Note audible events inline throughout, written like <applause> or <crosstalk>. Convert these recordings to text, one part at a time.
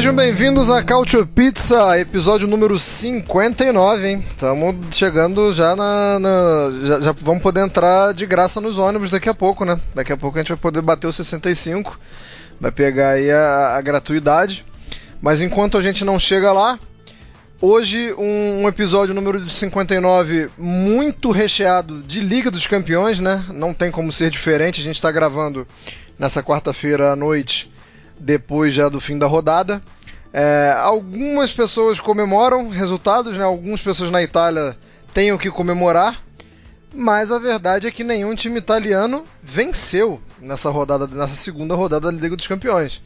Sejam bem-vindos a Cautio Pizza, episódio número 59, hein? Estamos chegando já na. na já, já, vamos poder entrar de graça nos ônibus daqui a pouco, né? Daqui a pouco a gente vai poder bater os 65, vai pegar aí a, a gratuidade. Mas enquanto a gente não chega lá, hoje um, um episódio número 59 muito recheado de Liga dos Campeões, né? Não tem como ser diferente, a gente está gravando nessa quarta-feira à noite depois já do fim da rodada. É, algumas pessoas comemoram resultados, né? Algumas pessoas na Itália têm o que comemorar, mas a verdade é que nenhum time italiano venceu nessa rodada, nessa segunda rodada da Liga dos Campeões.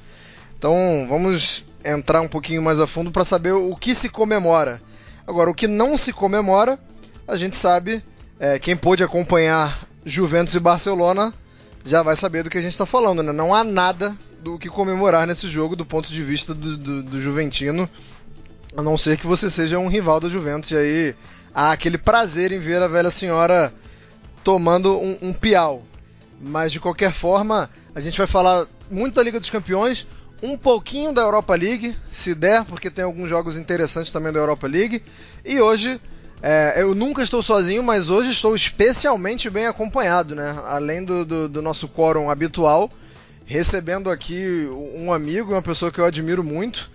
Então vamos entrar um pouquinho mais a fundo para saber o que se comemora. Agora, o que não se comemora, a gente sabe, é, quem pôde acompanhar Juventus e Barcelona já vai saber do que a gente está falando, né? Não há nada do que comemorar nesse jogo do ponto de vista do, do, do, Juventino, a não ser que você seja um rival do Juventus. E aí há aquele prazer em ver a velha senhora tomando um, um piau. Mas de qualquer forma, a gente vai falar muito da Liga dos Campeões, um pouquinho da Europa League, se der, porque tem alguns jogos interessantes também da Europa League. E hoje é, eu nunca estou sozinho, mas hoje estou especialmente bem acompanhado, né? Além do, do, do nosso quórum habitual, recebendo aqui um amigo, uma pessoa que eu admiro muito.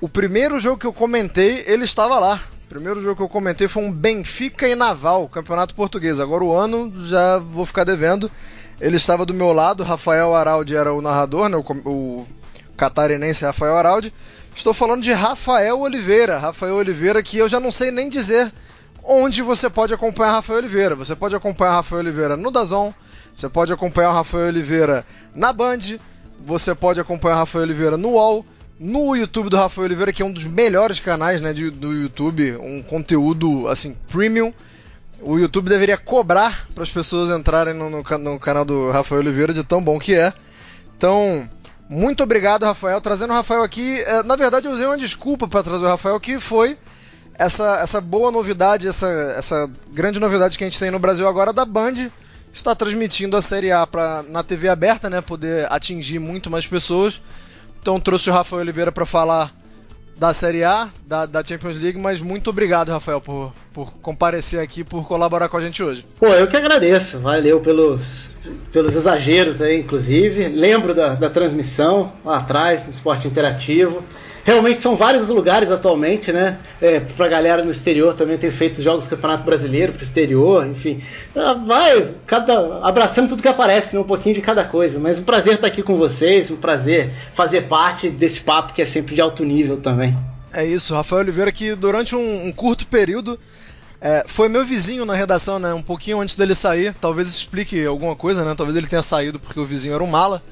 O primeiro jogo que eu comentei, ele estava lá. O primeiro jogo que eu comentei foi um Benfica e Naval, Campeonato Português. Agora o ano já vou ficar devendo. Ele estava do meu lado, Rafael Araldi era o narrador, né, o, o catarinense Rafael Araldi. Estou falando de Rafael Oliveira. Rafael Oliveira, que eu já não sei nem dizer onde você pode acompanhar Rafael Oliveira. Você pode acompanhar Rafael Oliveira no Dazon, você pode acompanhar o Rafael Oliveira na Band, você pode acompanhar o Rafael Oliveira no UOL, no YouTube do Rafael Oliveira, que é um dos melhores canais né, do YouTube, um conteúdo assim premium. O YouTube deveria cobrar para as pessoas entrarem no, no, no, canal do Rafael Oliveira, de tão bom que é. Então, muito obrigado, Rafael. Trazendo o Rafael aqui, é, na verdade eu usei uma desculpa para trazer o Rafael, que foi essa, essa boa novidade, essa, essa grande novidade que a gente tem no Brasil agora da Band está transmitindo a Série A pra, na TV aberta, né? Poder atingir muito mais pessoas. Então trouxe o Rafael Oliveira para falar da Série A, da, da, Champions League, mas muito obrigado, Rafael, por, por comparecer aqui, por colaborar com a gente hoje. Pô, eu que agradeço. Valeu pelos, pelos exageros aí, inclusive. Lembro da, da transmissão lá atrás, no esporte interativo. Realmente são vários lugares atualmente, né? É, pra galera no exterior também tem feito jogos do Campeonato Brasileiro pro exterior, enfim. Ah, vai, cada, abraçando tudo que aparece, né? um pouquinho de cada coisa. Mas um prazer estar aqui com vocês, um prazer fazer parte desse papo que é sempre de alto nível também. É isso, Rafael Oliveira, que durante um, um curto período é, foi meu vizinho na redação, né? Um pouquinho antes dele sair. Talvez explique alguma coisa, né? Talvez ele tenha saído porque o vizinho era um mala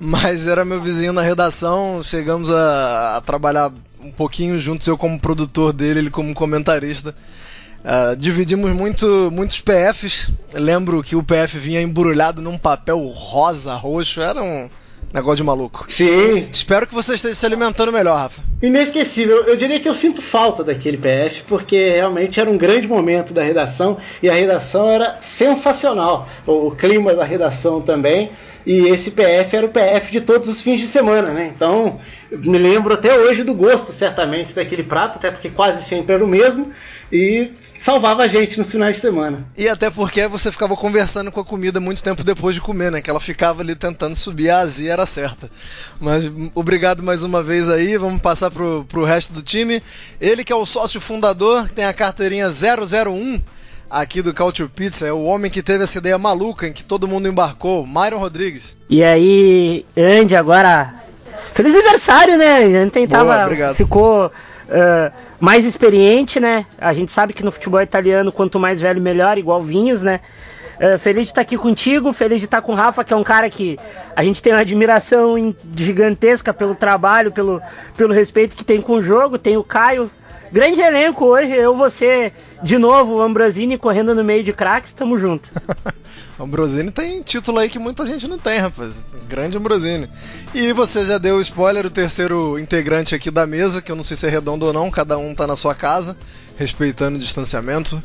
mas era meu vizinho na redação. Chegamos a, a, trabalhar um pouquinho juntos, eu como produtor dele, ele como comentarista. Uh, dividimos muito, muitos PFs. Lembro que o PF vinha embrulhado num papel rosa, roxo, era um negócio de maluco. Sim. Espero que você esteja se alimentando melhor, Rafa. Inesquecível. Eu diria que eu sinto falta daquele PF, porque realmente era um grande momento da redação e a redação era sensacional. O, o clima da redação também. E esse PF era o PF de todos os fins de semana, né? Então, me lembro até hoje do gosto, certamente, daquele prato, até porque quase sempre era o mesmo. E salvava a gente nos finais de semana. E até porque você ficava conversando com a comida muito tempo depois de comer, né? Que ela ficava ali tentando subir, a azia era certa. Mas obrigado mais uma vez aí, vamos passar pro, pro resto do time. Ele que é o sócio fundador, tem a carteirinha 001 aqui do Culture Pizza é o homem que teve essa ideia maluca em que todo mundo embarcou, Myron Rodrigues. E aí, Andy, agora. Feliz aniversário, né? A gente tentava. Boa, ficou uh, mais experiente, né? A gente sabe que no futebol italiano, quanto mais velho, melhor, igual vinhos, né? Uh, feliz de estar aqui contigo, feliz de estar com o Rafa, que é um cara que a gente tem uma admiração gigantesca pelo trabalho, pelo, pelo respeito que tem com o jogo. Tem o Caio, grande elenco hoje. Eu, você, de novo, o Ambrosini correndo no meio de craques, tamo junto. <laughs> Ambrosini tem título aí que muita gente não tem, rapaz. Grande Ambrosini. E você já deu o spoiler, o terceiro integrante aqui da mesa, que eu não sei se é redondo ou não, cada um tá na sua casa, respeitando o distanciamento.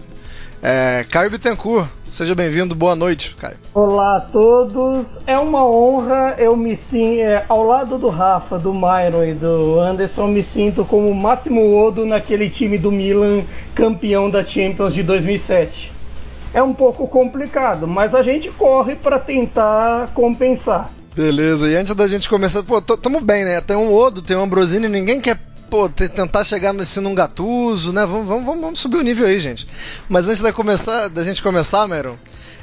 É, Caio Bittencourt, seja bem-vindo, boa noite, Caio. Olá a todos, é uma honra, eu me sinto, é, ao lado do Rafa, do Myron e do Anderson, me sinto como o máximo Odo naquele time do Milan, campeão da Champions de 2007. É um pouco complicado, mas a gente corre para tentar compensar. Beleza, e antes da gente começar, pô, tamo bem, né? Tem um Odo, tem um Ambrosini, ninguém quer pô, tentar chegar no ensino um gatuso, né? Vamos, vamos, vamos, subir o nível aí, gente. Mas antes da, começar, da gente começar, Meron,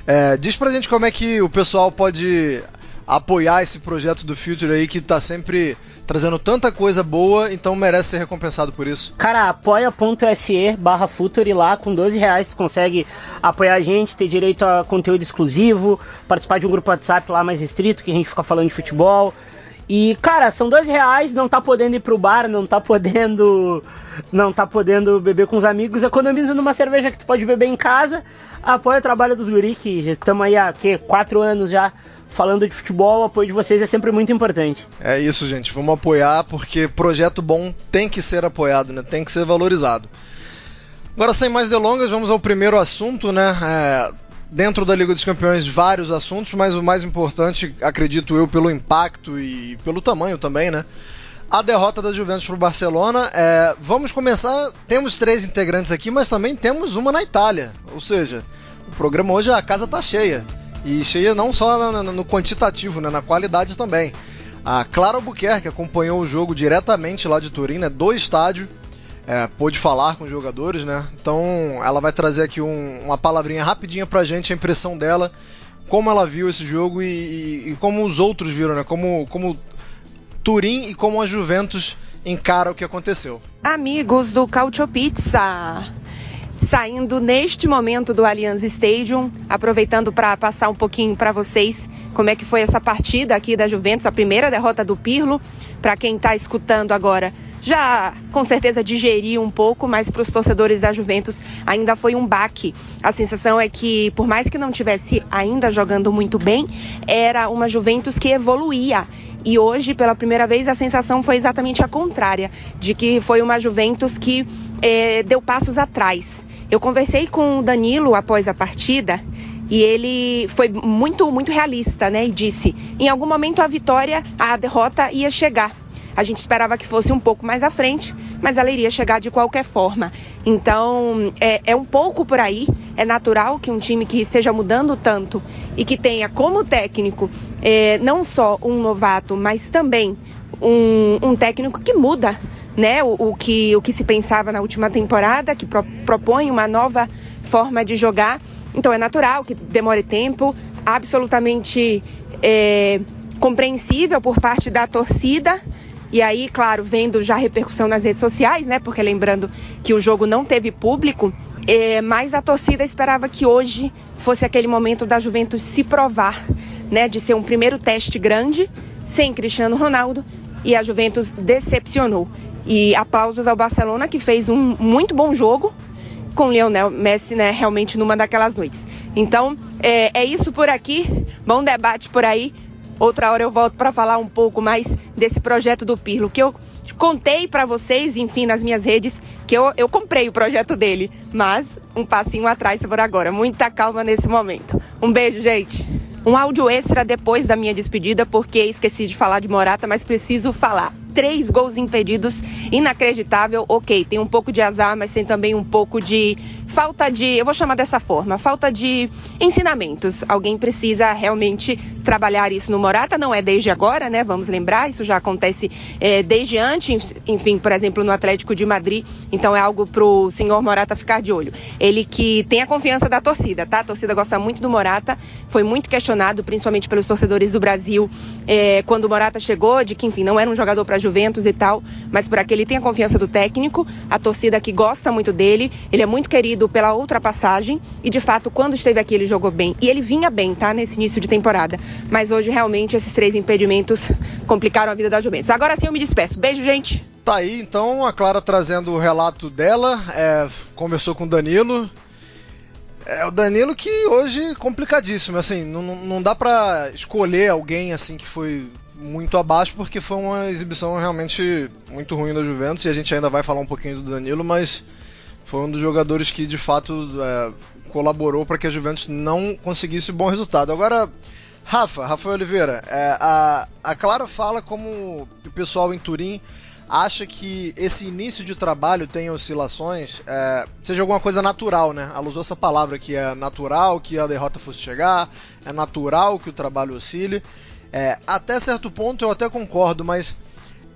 é, diz pra gente como é que o pessoal pode apoiar esse projeto do Future aí que tá sempre trazendo tanta coisa boa, então merece ser recompensado por isso. Cara, apoia.se barra Future lá, com 12 reais você consegue apoiar a gente, ter direito a conteúdo exclusivo, participar de um grupo WhatsApp lá mais restrito, que a gente fica falando de futebol, e, cara, são dois reais, não tá podendo ir pro bar, não tá podendo. Não tá podendo beber com os amigos, economiza numa cerveja que tu pode beber em casa, apoia o trabalho dos guri, que estamos aí há quatro anos já falando de futebol, o apoio de vocês é sempre muito importante. É isso, gente. Vamos apoiar porque projeto bom tem que ser apoiado, né? Tem que ser valorizado. Agora, sem mais delongas, vamos ao primeiro assunto, né? É, dentro da Liga dos Campeões vários assuntos, mas o mais importante, acredito eu, pelo impacto e pelo tamanho também, né? A derrota da Juventus para o Barcelona. É, vamos começar. Temos três integrantes aqui, mas também temos uma na Itália. Ou seja, o programa hoje a casa tá cheia. E cheia não só no, no quantitativo, né, na qualidade também. A Clara Albuquerque acompanhou o jogo diretamente lá de Turim, né, do estádio é, pôde falar com os jogadores, né? Então ela vai trazer aqui um, uma palavrinha rapidinha pra gente, a impressão dela, como ela viu esse jogo e, e, e, como os outros viram, né? Como, como Turim e como a Juventus encara o que aconteceu. Amigos do Cautio Pizza, saindo neste momento do Allianz Stadium, aproveitando para passar um pouquinho para vocês como é que foi essa partida aqui da Juventus, a primeira derrota do Pirlo. Para quem está escutando agora, já com certeza digeriu um pouco, mas para os torcedores da Juventus ainda foi um baque. A sensação é que, por mais que não tivesse ainda jogando muito bem, era uma Juventus que evoluía. E hoje, pela primeira vez, a sensação foi exatamente a contrária, de que foi uma Juventus que eh, deu passos atrás. Eu conversei com o Danilo após a partida e ele foi muito, muito realista, né? E disse: em algum momento a vitória, a derrota ia chegar. A gente esperava que fosse um pouco mais à frente, mas ela iria chegar de qualquer forma. Então, é, é um pouco por aí. É natural que um time que esteja mudando tanto e que tenha como técnico é, não só um novato, mas também um, um técnico que muda né, o, o, que, o que se pensava na última temporada, que pro, propõe uma nova forma de jogar. Então é natural que demore tempo, absolutamente é, compreensível por parte da torcida, e aí, claro, vendo já repercussão nas redes sociais, né? Porque lembrando que o jogo não teve público, é, mas a torcida esperava que hoje fosse aquele momento da Juventus se provar, né? De ser um primeiro teste grande, sem Cristiano Ronaldo, e a Juventus decepcionou. E aplausos ao Barcelona, que fez um muito bom jogo, com Lionel Messi, né? Realmente numa daquelas noites. Então, é, é isso por aqui. Bom debate por aí. Outra hora eu volto para falar um pouco mais desse projeto do Pirlo, que eu contei para vocês, enfim, nas minhas redes, que eu, eu comprei o projeto dele. Mas um passinho atrás por agora. Muita calma nesse momento. Um beijo, gente. Um áudio extra depois da minha despedida, porque esqueci de falar de Morata, mas preciso falar. Três gols impedidos, inacreditável. Ok, tem um pouco de azar, mas tem também um pouco de falta de, eu vou chamar dessa forma, falta de ensinamentos. Alguém precisa realmente trabalhar isso no Morata, não é desde agora, né? Vamos lembrar, isso já acontece é, desde antes, enfim, por exemplo, no Atlético de Madrid. Então é algo pro senhor Morata ficar de olho. Ele que tem a confiança da torcida, tá? A torcida gosta muito do Morata, foi muito questionado, principalmente pelos torcedores do Brasil, é, quando o Morata chegou, de que, enfim, não era um jogador para Juventus e tal, mas por aqui ele tem a confiança do técnico, a torcida que gosta muito dele, ele é muito querido pela outra passagem e de fato quando esteve aqui ele jogou bem e ele vinha bem, tá, nesse início de temporada. Mas hoje realmente esses três impedimentos complicaram a vida da Juventus. Agora sim eu me despeço. Beijo, gente. Tá aí então a Clara trazendo o relato dela, é, conversou com o Danilo. É o Danilo que hoje complicadíssimo, assim, não, não dá pra escolher alguém assim que foi muito abaixo porque foi uma exibição realmente muito ruim da Juventus e a gente ainda vai falar um pouquinho do Danilo, mas foi um dos jogadores que de fato é, colaborou para que a Juventus não conseguisse bom resultado. Agora, Rafa, Rafael Oliveira, é, a, a Clara fala como o pessoal em Turim acha que esse início de trabalho tem oscilações, é, seja alguma coisa natural, né? Ela usou essa palavra que é natural que a derrota fosse chegar, é natural que o trabalho oscile. É, até certo ponto eu até concordo, mas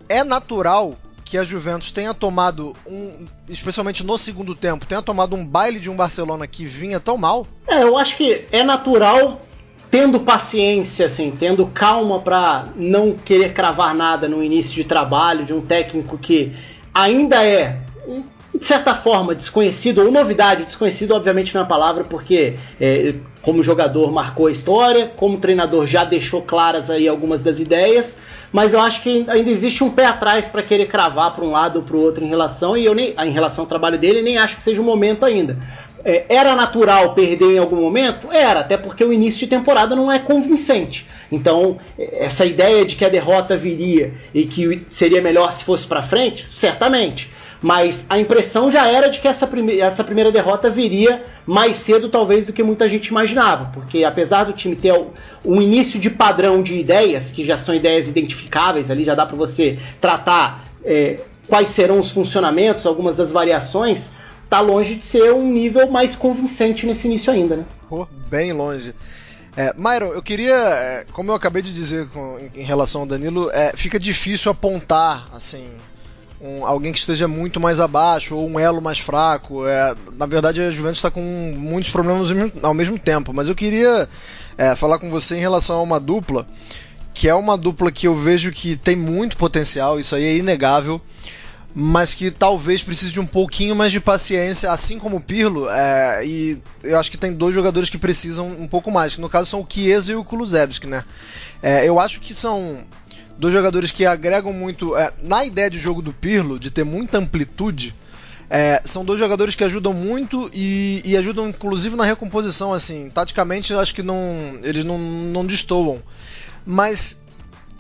é natural que a Juventus tenha tomado um, especialmente no segundo tempo, tenha tomado um baile de um Barcelona que vinha tão mal? É, eu acho que é natural tendo paciência, assim, tendo calma para não querer cravar nada no início de trabalho de um técnico que ainda é de certa forma desconhecido ou novidade, desconhecido obviamente não é a palavra porque é, como jogador marcou a história, como treinador já deixou claras aí algumas das ideias, mas eu acho que ainda existe um pé atrás para querer cravar para um lado ou para o outro em relação e eu nem em relação ao trabalho dele nem acho que seja o momento ainda. É, era natural perder em algum momento? Era, até porque o início de temporada não é convincente. Então, essa ideia de que a derrota viria e que seria melhor se fosse para frente, certamente. Mas a impressão já era de que essa, prime essa primeira derrota viria mais cedo, talvez, do que muita gente imaginava. Porque apesar do time ter um início de padrão de ideias, que já são ideias identificáveis, ali já dá para você tratar é, quais serão os funcionamentos, algumas das variações, tá longe de ser um nível mais convincente nesse início ainda, né? Oh, bem longe. É, Myron, eu queria, é, como eu acabei de dizer com, em relação ao Danilo, é, fica difícil apontar assim um, alguém que esteja muito mais abaixo ou um elo mais fraco. É, na verdade, a Juventus está com muitos problemas ao mesmo tempo. Mas eu queria é, falar com você em relação a uma dupla, que é uma dupla que eu vejo que tem muito potencial, isso aí é inegável. Mas que talvez precise de um pouquinho mais de paciência, assim como o Pirlo, é, e eu acho que tem dois jogadores que precisam um pouco mais, que no caso são o Chiesa e o Kulusevski, né? É, eu acho que são dos jogadores que agregam muito é, na ideia de jogo do Pirlo, de ter muita amplitude. É, são dois jogadores que ajudam muito e, e, ajudam inclusive na recomposição. Assim, taticamente eu acho que não, eles não, não destoam. Mas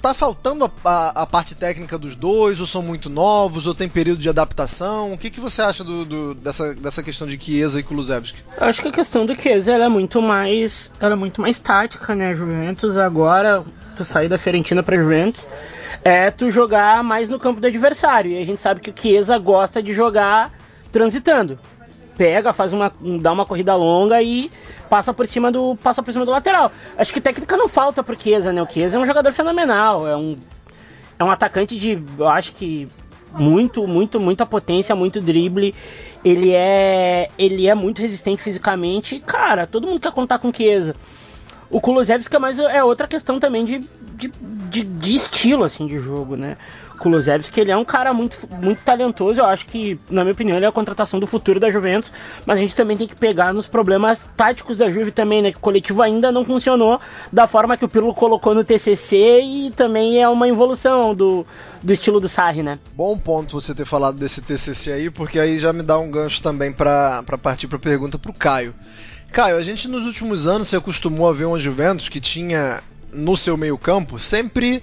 tá faltando a, a, a, parte técnica dos dois, ou são muito novos, ou tem período de adaptação? O que, que você acha do, do, dessa, dessa questão de Chiesa e Kulusevski? Acho que a questão do Chiesa é muito mais, ela é muito mais tática, né? Juventus agora tu sair da Fiorentina para Juventus, é tu jogar mais no campo do adversário. E a gente sabe que o Chiesa gosta de jogar transitando. Pega, faz uma, dá uma corrida longa e passa por cima do, passa por cima do lateral. Acho que técnica não falta pro Chiesa, né? O Chiesa é um jogador fenomenal, é um é um atacante de, eu acho que muito, muito, muita potência, muito drible. Ele é, ele é muito resistente fisicamente. Cara, todo mundo quer contar com o Chiesa. O Kulusevski é mais é outra questão também de, de, de, de estilo assim de jogo, né? Kulusevski ele é um cara muito, muito talentoso. Eu acho que, na minha opinião, ele é a contratação do futuro da Juventus. Mas a gente também tem que pegar nos problemas táticos da Juve também, né? Que o coletivo ainda não funcionou da forma que o Pirlo colocou no TCC e também é uma evolução do, do estilo do Sarri, né? Bom ponto você ter falado desse TCC aí, porque aí já me dá um gancho também para partir para pergunta para o Caio. Caio, a gente nos últimos anos se acostumou a ver uma Juventus que tinha no seu meio-campo sempre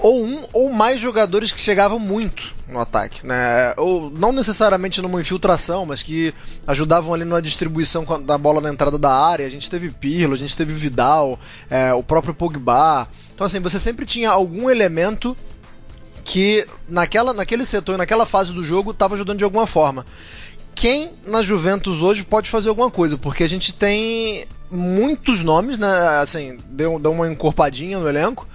ou um ou mais jogadores que chegavam muito no ataque, né? Ou não necessariamente numa infiltração, mas que ajudavam ali na distribuição da bola na entrada da área. A gente teve Pirlo, a gente teve Vidal, é, o próprio Pogba. Então assim, você sempre tinha algum elemento que naquela, naquele setor, naquela fase do jogo, estava ajudando de alguma forma quem na Juventus hoje pode fazer alguma coisa, porque a gente tem muitos nomes, né? Assim, deu, deu uma encorpadinha no elenco.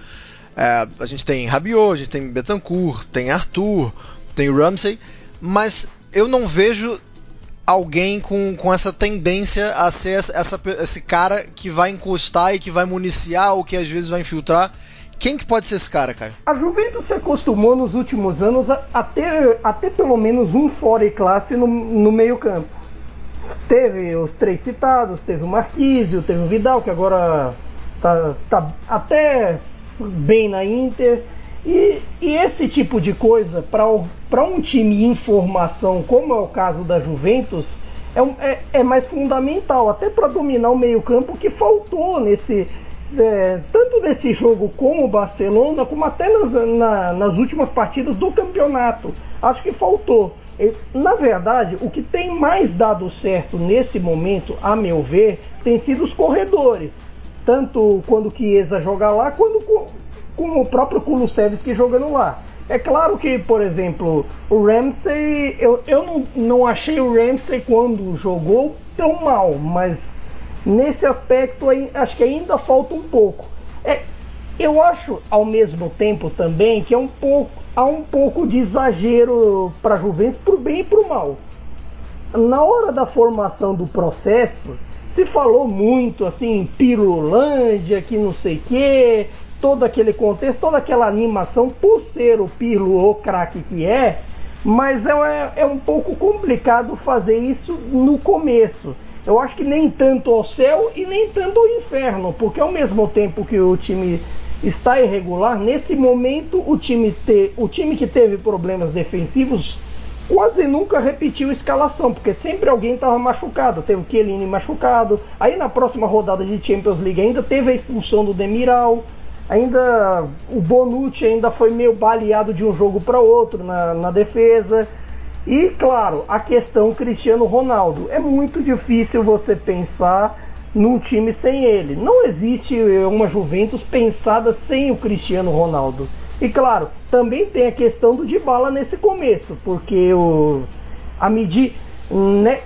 É, a gente tem Rabiot, a gente tem Betancourt, tem Arthur, tem Ramsey, mas eu não vejo alguém com, com essa tendência a ser essa, essa, esse cara que vai encostar e que vai municiar ou que às vezes vai infiltrar. Quem que pode ser esse cara, cara? A Juventus se acostumou nos últimos anos a, a, ter, a ter pelo menos um fora e classe no, no meio campo. teve os três citados, teve o Marquísio, teve o Vidal, que agora tá, tá até bem na Inter. E, e esse tipo de coisa, para um time em formação, como é o caso da Juventus, é, é, é mais fundamental, até para dominar o meio-campo que faltou nesse. É, tanto nesse jogo com o Barcelona, como até nas, na, nas últimas partidas do campeonato. Acho que faltou. Na verdade, o que tem mais dado certo nesse momento, a meu ver, tem sido os corredores. Tanto quando Chiesa joga lá, quanto com o próprio Kulusevski jogando lá. É claro que, por exemplo, o Ramsey, eu, eu não, não achei o Ramsey quando jogou tão mal, mas nesse aspecto acho que ainda falta um pouco. É, eu acho ao mesmo tempo também que é um pouco, há um pouco de exagero para a Juventus, para o bem e para o mal. Na hora da formação do processo, se falou muito assim, Pirulândia, que não sei o quê, todo aquele contexto, toda aquela animação, por ser o Pirlo o craque que é, mas é, é um pouco complicado fazer isso no começo. Eu acho que nem tanto ao céu e nem tanto ao inferno, porque ao mesmo tempo que o time está irregular, nesse momento o time, te, o time que teve problemas defensivos quase nunca repetiu escalação, porque sempre alguém estava machucado. Teve o Chiellini machucado, aí na próxima rodada de Champions League ainda teve a expulsão do Demiral ainda o Bonucci ainda foi meio baleado de um jogo para outro na, na defesa. E claro, a questão Cristiano Ronaldo. É muito difícil você pensar num time sem ele. Não existe uma Juventus pensada sem o Cristiano Ronaldo. E claro, também tem a questão do Dybala nesse começo, porque o a medir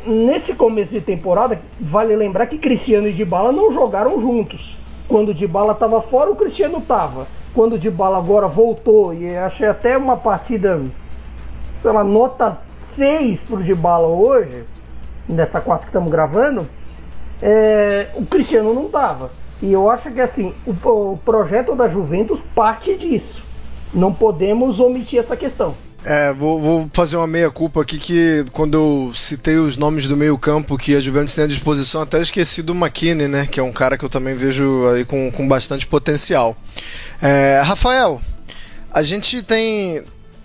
nesse começo de temporada, vale lembrar que Cristiano e Dybala não jogaram juntos. Quando o Dybala estava fora, o Cristiano estava. Quando o Dybala agora voltou, e achei até uma partida, sei lá, nota 6 para o Dybala hoje, nessa quarta que estamos gravando, é, o Cristiano não estava. E eu acho que assim, o, o projeto da Juventus parte disso. Não podemos omitir essa questão. É, vou, vou, fazer uma meia-culpa aqui que quando eu citei os nomes do meio-campo que a Juventus tem à disposição, até esqueci do McKinney, né? Que é um cara que eu também vejo aí com, com bastante potencial. É, Rafael, a gente tem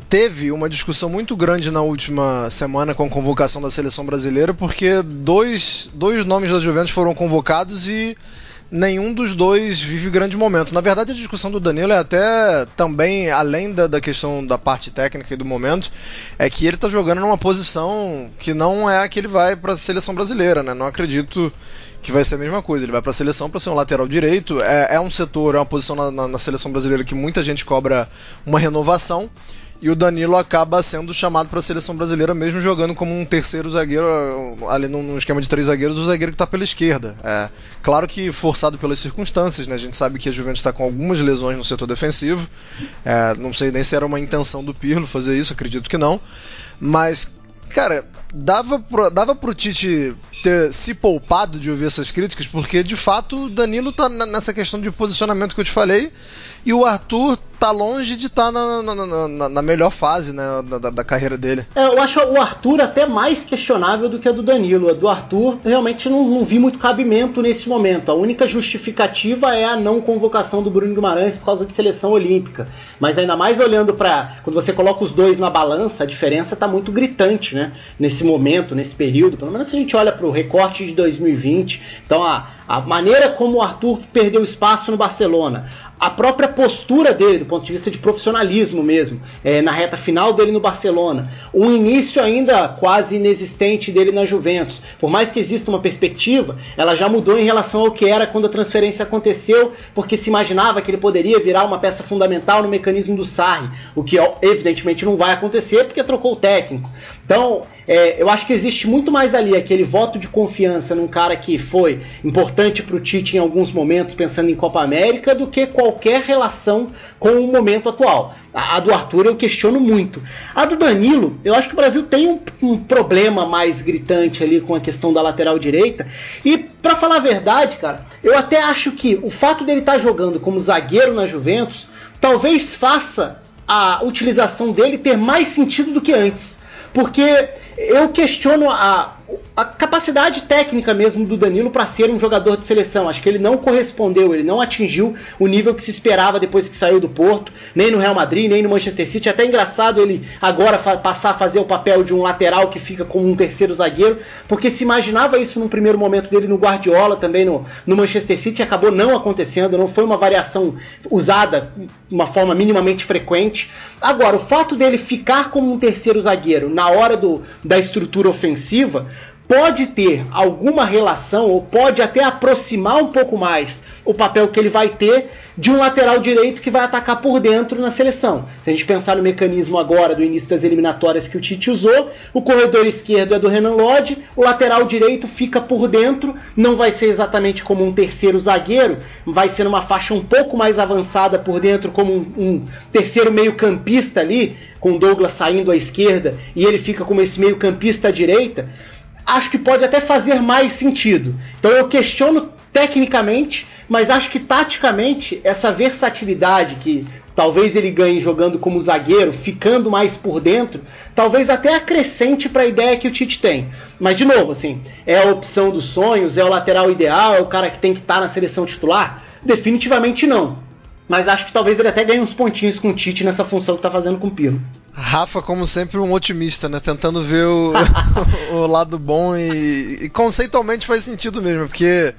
teve uma discussão muito grande na última semana com a convocação da seleção brasileira, porque dois, dois nomes da Juventus foram convocados e nenhum dos dois vive grande momento. Na verdade, a discussão do Danilo é até também, além da, da questão da parte técnica e do momento, é que ele está jogando numa posição que não é a que ele vai para a seleção brasileira, né? Não acredito que vai ser a mesma coisa. Ele vai para a seleção para ser um lateral direito. É, é, um setor, é uma posição na, na, na seleção brasileira que muita gente cobra uma renovação e o Danilo acaba sendo chamado para a seleção brasileira, mesmo jogando como um terceiro zagueiro, ali num esquema de três zagueiros, o zagueiro que está pela esquerda. É, claro que forçado pelas circunstâncias, né? a gente sabe que a Juventus está com algumas lesões no setor defensivo, é, não sei nem se era uma intenção do Pirlo fazer isso, acredito que não, mas cara, dava pro, dava pro Tite ter se poupado de ouvir essas críticas, porque de fato o Danilo tá nessa questão de posicionamento que eu te falei, e o Arthur tá longe de estar tá na, na, na, na, melhor fase né, da, da, carreira dele. É, eu acho o Arthur até mais questionável do que a do Danilo. A do Arthur realmente não, não vi muito cabimento nesse momento. A única justificativa é a não convocação do Bruno Guimarães por causa de seleção olímpica. Mas ainda mais olhando para quando você coloca os dois na balança, a diferença está muito gritante, né? Nesse momento, nesse período. Pelo menos se a gente olha para o recorte de 2020. Então a, a maneira como o Arthur perdeu espaço no Barcelona, a própria postura dele, do ponto de vista de profissionalismo mesmo, é, na reta final dele no Barcelona, um início ainda quase inexistente dele na Juventus. Por mais que exista uma perspectiva, ela já mudou em relação ao que era quando a transferência aconteceu, porque se imaginava que ele poderia virar uma peça fundamental no mecanismo do Sarri, o que evidentemente não vai acontecer porque trocou o técnico. Então, é, eu acho que existe muito mais ali aquele voto de confiança num cara que foi importante para o Tite em alguns momentos, pensando em Copa América, do que qualquer relação com o momento atual. A, a do Arthur eu questiono muito. A do Danilo, eu acho que o Brasil tem um, um problema mais gritante ali com a questão da lateral direita. E, para falar a verdade, cara, eu até acho que o fato dele estar tá jogando como zagueiro na Juventus talvez faça a utilização dele ter mais sentido do que antes. Porque eu questiono a, a capacidade técnica mesmo do Danilo para ser um jogador de seleção. Acho que ele não correspondeu, ele não atingiu o nível que se esperava depois que saiu do Porto, nem no Real Madrid, nem no Manchester City. É até engraçado ele agora passar a fazer o papel de um lateral que fica como um terceiro zagueiro, porque se imaginava isso no primeiro momento dele no Guardiola, também no, no Manchester City, acabou não acontecendo, não foi uma variação usada de uma forma minimamente frequente. Agora, o fato dele ficar como um terceiro zagueiro na hora do, da estrutura ofensiva pode ter alguma relação ou pode até aproximar um pouco mais o papel que ele vai ter de um lateral direito que vai atacar por dentro na seleção. Se a gente pensar no mecanismo agora do início das eliminatórias que o Tite usou, o corredor esquerdo é do Renan Lodge, o lateral direito fica por dentro, não vai ser exatamente como um terceiro zagueiro, vai ser numa faixa um pouco mais avançada por dentro, como um, um terceiro meio-campista ali, com Douglas saindo à esquerda e ele fica como esse meio-campista à direita acho que pode até fazer mais sentido. Então eu questiono tecnicamente, mas acho que taticamente essa versatilidade que talvez ele ganhe jogando como zagueiro, ficando mais por dentro, talvez até acrescente para a ideia que o Tite tem. Mas de novo, assim, é a opção dos sonhos, é o lateral ideal, é o cara que tem que estar tá na seleção titular? Definitivamente não. Mas acho que talvez ele até ganhe uns pontinhos com o Tite nessa função que está fazendo com o Pino. Rafa, como sempre, um otimista, né? Tentando ver o, <laughs> <laughs> o lado bom e, e, conceitualmente faz sentido mesmo, porque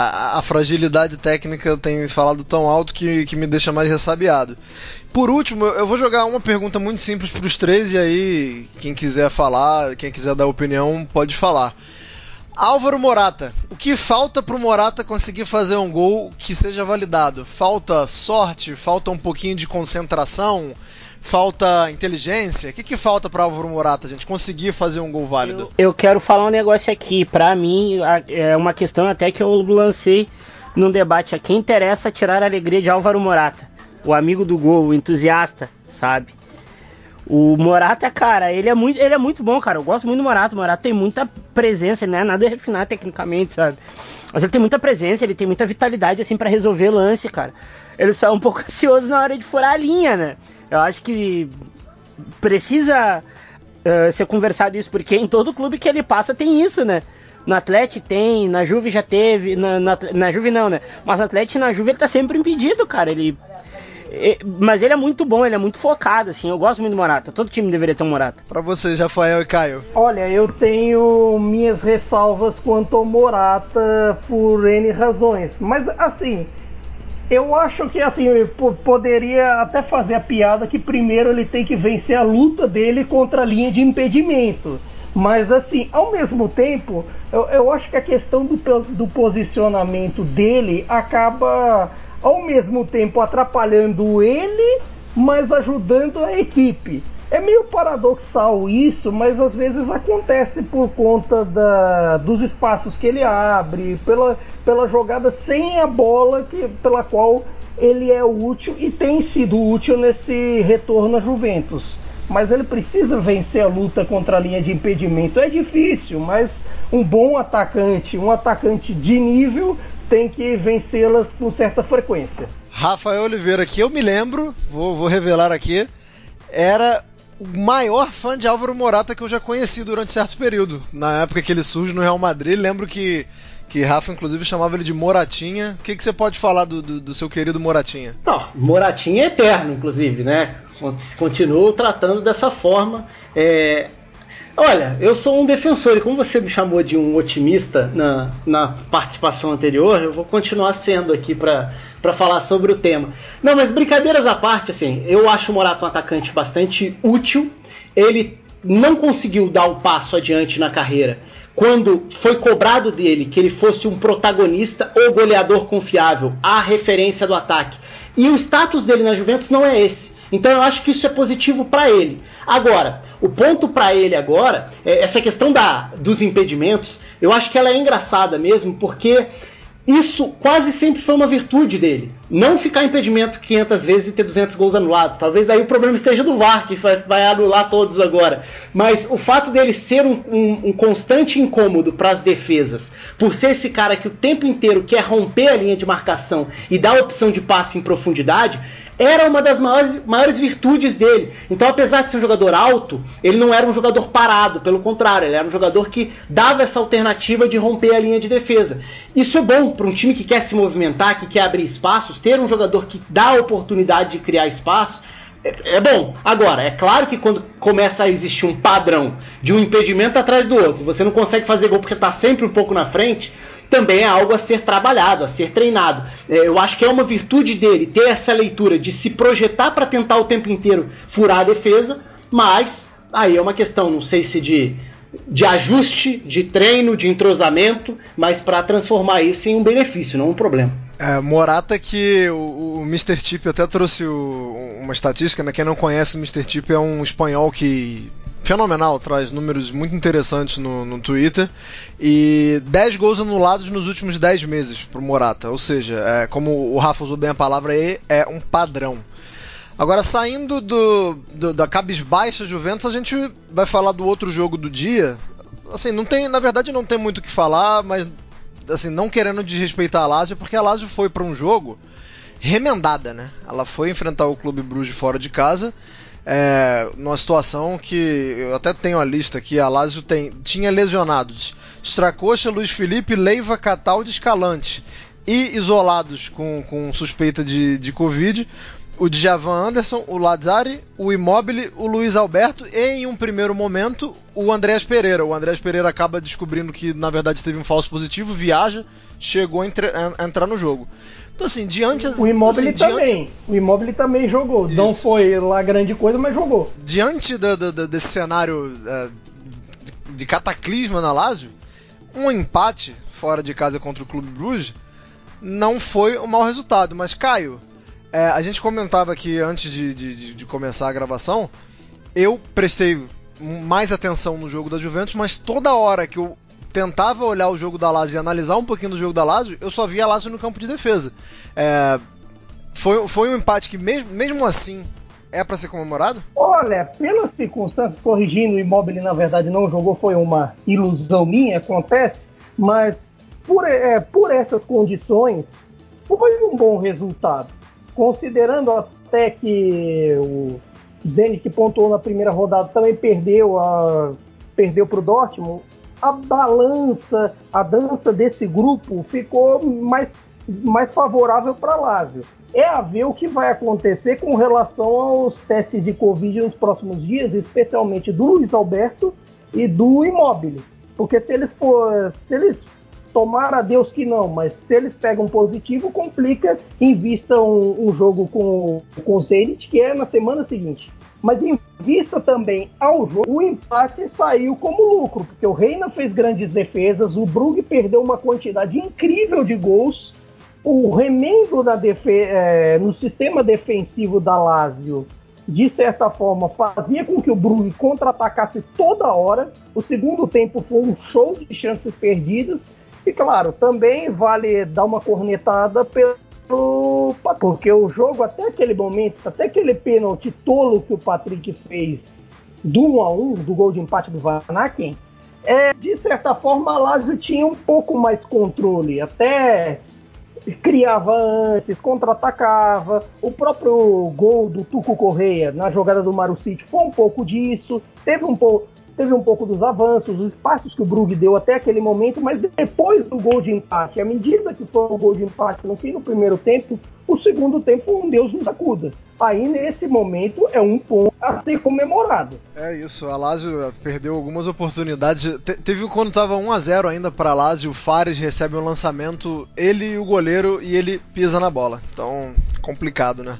a, a, fragilidade técnica tem falado tão alto que, que me deixa mais ressabiado. Por último, eu vou jogar uma pergunta muito simples para os três e aí quem quiser falar, quem quiser dar opinião, pode falar. Álvaro Morata, o que falta para o Morata conseguir fazer um gol que seja validado? Falta sorte? Falta um pouquinho de concentração? Falta inteligência? O que, que falta para Álvaro Morata, gente, conseguir fazer um gol válido? Eu, eu quero falar um negócio aqui. Para mim, é uma questão até que eu lancei num debate aqui. Interessa tirar a alegria de Álvaro Morata, o amigo do gol, o entusiasta, sabe? O Morata, cara, ele é muito, ele é muito bom, cara. Eu gosto muito do Morata. O Morata tem muita presença, né? Nada refinado tecnicamente, sabe? Mas ele tem muita presença, ele tem muita vitalidade assim para resolver lance, cara. Ele só é um pouco <laughs> ansioso na hora de furar a linha, né? Eu acho que precisa uh, ser conversado isso, porque em todo clube que ele passa tem isso, né? No Atlético tem, na Juve já teve, na, na, na Juve não, né? Mas no Atlético e na Juve ele tá sempre impedido, cara. Ele. Mas ele é muito bom, ele é muito focado, assim. Eu gosto muito do Morata. Todo time deveria ter um Morata. Pra vocês, Rafael e Caio. Olha, eu tenho minhas ressalvas quanto ao Morata por N razões. Mas, assim, eu acho que assim, poderia até fazer a piada que primeiro ele tem que vencer a luta dele contra a linha de impedimento. Mas assim, ao mesmo tempo, eu, eu acho que a questão do, do posicionamento dele acaba ao mesmo tempo atrapalhando ele, mas ajudando a equipe. É meio paradoxal isso, mas às vezes acontece por conta da, dos espaços que ele abre, pela, pela jogada sem a bola que, pela qual ele é útil e tem sido útil nesse retorno a Juventus. Mas ele precisa vencer a luta contra a linha de impedimento. É difícil, mas um bom atacante, um atacante de nível, tem que vencê-las com certa frequência. Rafael Oliveira, que eu me lembro, vou, vou revelar aqui, era o maior fã de Álvaro Morata que eu já conheci durante certo período. Na época que ele surge no Real Madrid, lembro que, que Rafa, inclusive, chamava ele de Moratinha. O que, que você pode falar do, do, do seu querido Moratinha? Não, Moratinha é eterno, inclusive, né? Continuou tratando dessa forma. É... Olha, eu sou um defensor, e como você me chamou de um otimista na, na participação anterior, eu vou continuar sendo aqui para falar sobre o tema. Não, mas brincadeiras à parte, assim, eu acho o Morato um atacante bastante útil. Ele não conseguiu dar o um passo adiante na carreira quando foi cobrado dele que ele fosse um protagonista ou goleador confiável, a referência do ataque. E o status dele na Juventus não é esse. Então eu acho que isso é positivo para ele. Agora, o ponto para ele agora, é essa questão da, dos impedimentos, eu acho que ela é engraçada mesmo, porque isso quase sempre foi uma virtude dele. Não ficar impedimento 500 vezes e ter 200 gols anulados. Talvez aí o problema esteja no VAR, que vai anular todos agora. Mas o fato dele ser um, um, um constante incômodo para as defesas, por ser esse cara que o tempo inteiro quer romper a linha de marcação e dar opção de passe em profundidade, era uma das maiores, maiores virtudes dele. Então, apesar de ser um jogador alto, ele não era um jogador parado, pelo contrário, ele era um jogador que dava essa alternativa de romper a linha de defesa. Isso é bom para um time que quer se movimentar, que quer abrir espaços, ter um jogador que dá a oportunidade de criar espaços. É, é bom. Agora, é claro que quando começa a existir um padrão de um impedimento atrás do outro, você não consegue fazer gol porque está sempre um pouco na frente, também é algo a ser trabalhado, a ser treinado. É, eu acho que é uma virtude dele ter essa leitura de se projetar para tentar o tempo inteiro furar a defesa, mas aí é uma questão, não sei se de, de ajuste, de treino, de entrosamento, mas para transformar isso em um benefício, não um problema. É, Morata que o, o Mr. Chip até trouxe o, uma estatística, né? Quem não conhece o Mr. Chip é um espanhol que fenomenal, traz números muito interessantes no, no Twitter. E 10 gols anulados nos últimos 10 meses pro Morata. Ou seja, é, como o Rafa usou bem a palavra aí, é um padrão. Agora, saindo do, do, da cabisbaixa Juventus, a gente vai falar do outro jogo do dia. Assim, não tem, na verdade não tem muito o que falar, mas assim, não querendo desrespeitar a Lazio, porque a Lazio foi para um jogo remendada, né? Ela foi enfrentar o Clube Bruges fora de casa é, numa situação que eu até tenho a lista aqui, a Lazio tem, tinha lesionados Stracocha, Luiz Felipe, Leiva, Cataldi, Escalante e isolados com, com suspeita de, de Covid, o Djavan Anderson, o Lazzari, o Immobile, o Luiz Alberto e em um primeiro momento o Andrés Pereira. O Andrés Pereira acaba descobrindo que na verdade teve um falso positivo, viaja, chegou a, entre, a entrar no jogo. Então, assim, diante. O Immobile assim, também. Diante... O Immobile também jogou. Isso. Não foi lá grande coisa, mas jogou. Diante do, do, desse cenário é, de cataclisma na Lazio, um empate fora de casa contra o Clube Bruges não foi um mau resultado. Mas, Caio, é, a gente comentava aqui antes de, de, de começar a gravação. Eu prestei mais atenção no jogo da Juventus, mas toda hora que eu tentava olhar o jogo da Lazio e analisar um pouquinho do jogo da Lazio, eu só via a Lazio no campo de defesa. É, foi, foi um empate que, mesmo, mesmo assim, é para ser comemorado? Olha, pelas circunstâncias, corrigindo, o Immobile na verdade não jogou, foi uma ilusão minha, acontece, mas por, é, por essas condições, foi um bom resultado. Considerando até que o Zenit, que pontuou na primeira rodada, também perdeu a perdeu para o Dortmund, a balança, a dança desse grupo ficou mais, mais favorável para Lazio. É a ver o que vai acontecer com relação aos testes de Covid nos próximos dias, especialmente do Luiz Alberto e do Imóvel. Porque se eles for, se eles tomara a Deus que não, mas se eles pegam positivo, complica em vista um, um jogo com, com o Zenit, que é na semana seguinte. Mas em vista também ao jogo, o empate saiu como lucro, porque o Reina fez grandes defesas, o Brugge perdeu uma quantidade incrível de gols, o remendo é, no sistema defensivo da Lazio, de certa forma, fazia com que o Brugge contra-atacasse toda hora. O segundo tempo foi um show de chances perdidas. E claro, também vale dar uma cornetada pelo porque o jogo, até aquele momento, até aquele pênalti tolo que o Patrick fez do 1 a 1 do gol de empate do Van Aken, é, de certa forma a Lazio tinha um pouco mais controle, até criava antes, contra-atacava. O próprio gol do Tuco Correia na jogada do Marucci foi um pouco disso. Teve um pouco teve um pouco dos avanços, os passos que o Brugge deu até aquele momento, mas depois do gol de empate, à medida que foi o gol de empate no fim do primeiro tempo, o segundo tempo um Deus nos acuda. Aí nesse momento é um ponto a ser comemorado. É isso, a Lazio perdeu algumas oportunidades. Te teve quando estava 1 a 0 ainda para a Lazio, o Fares recebe um lançamento, ele e o goleiro e ele pisa na bola. Então, complicado, né?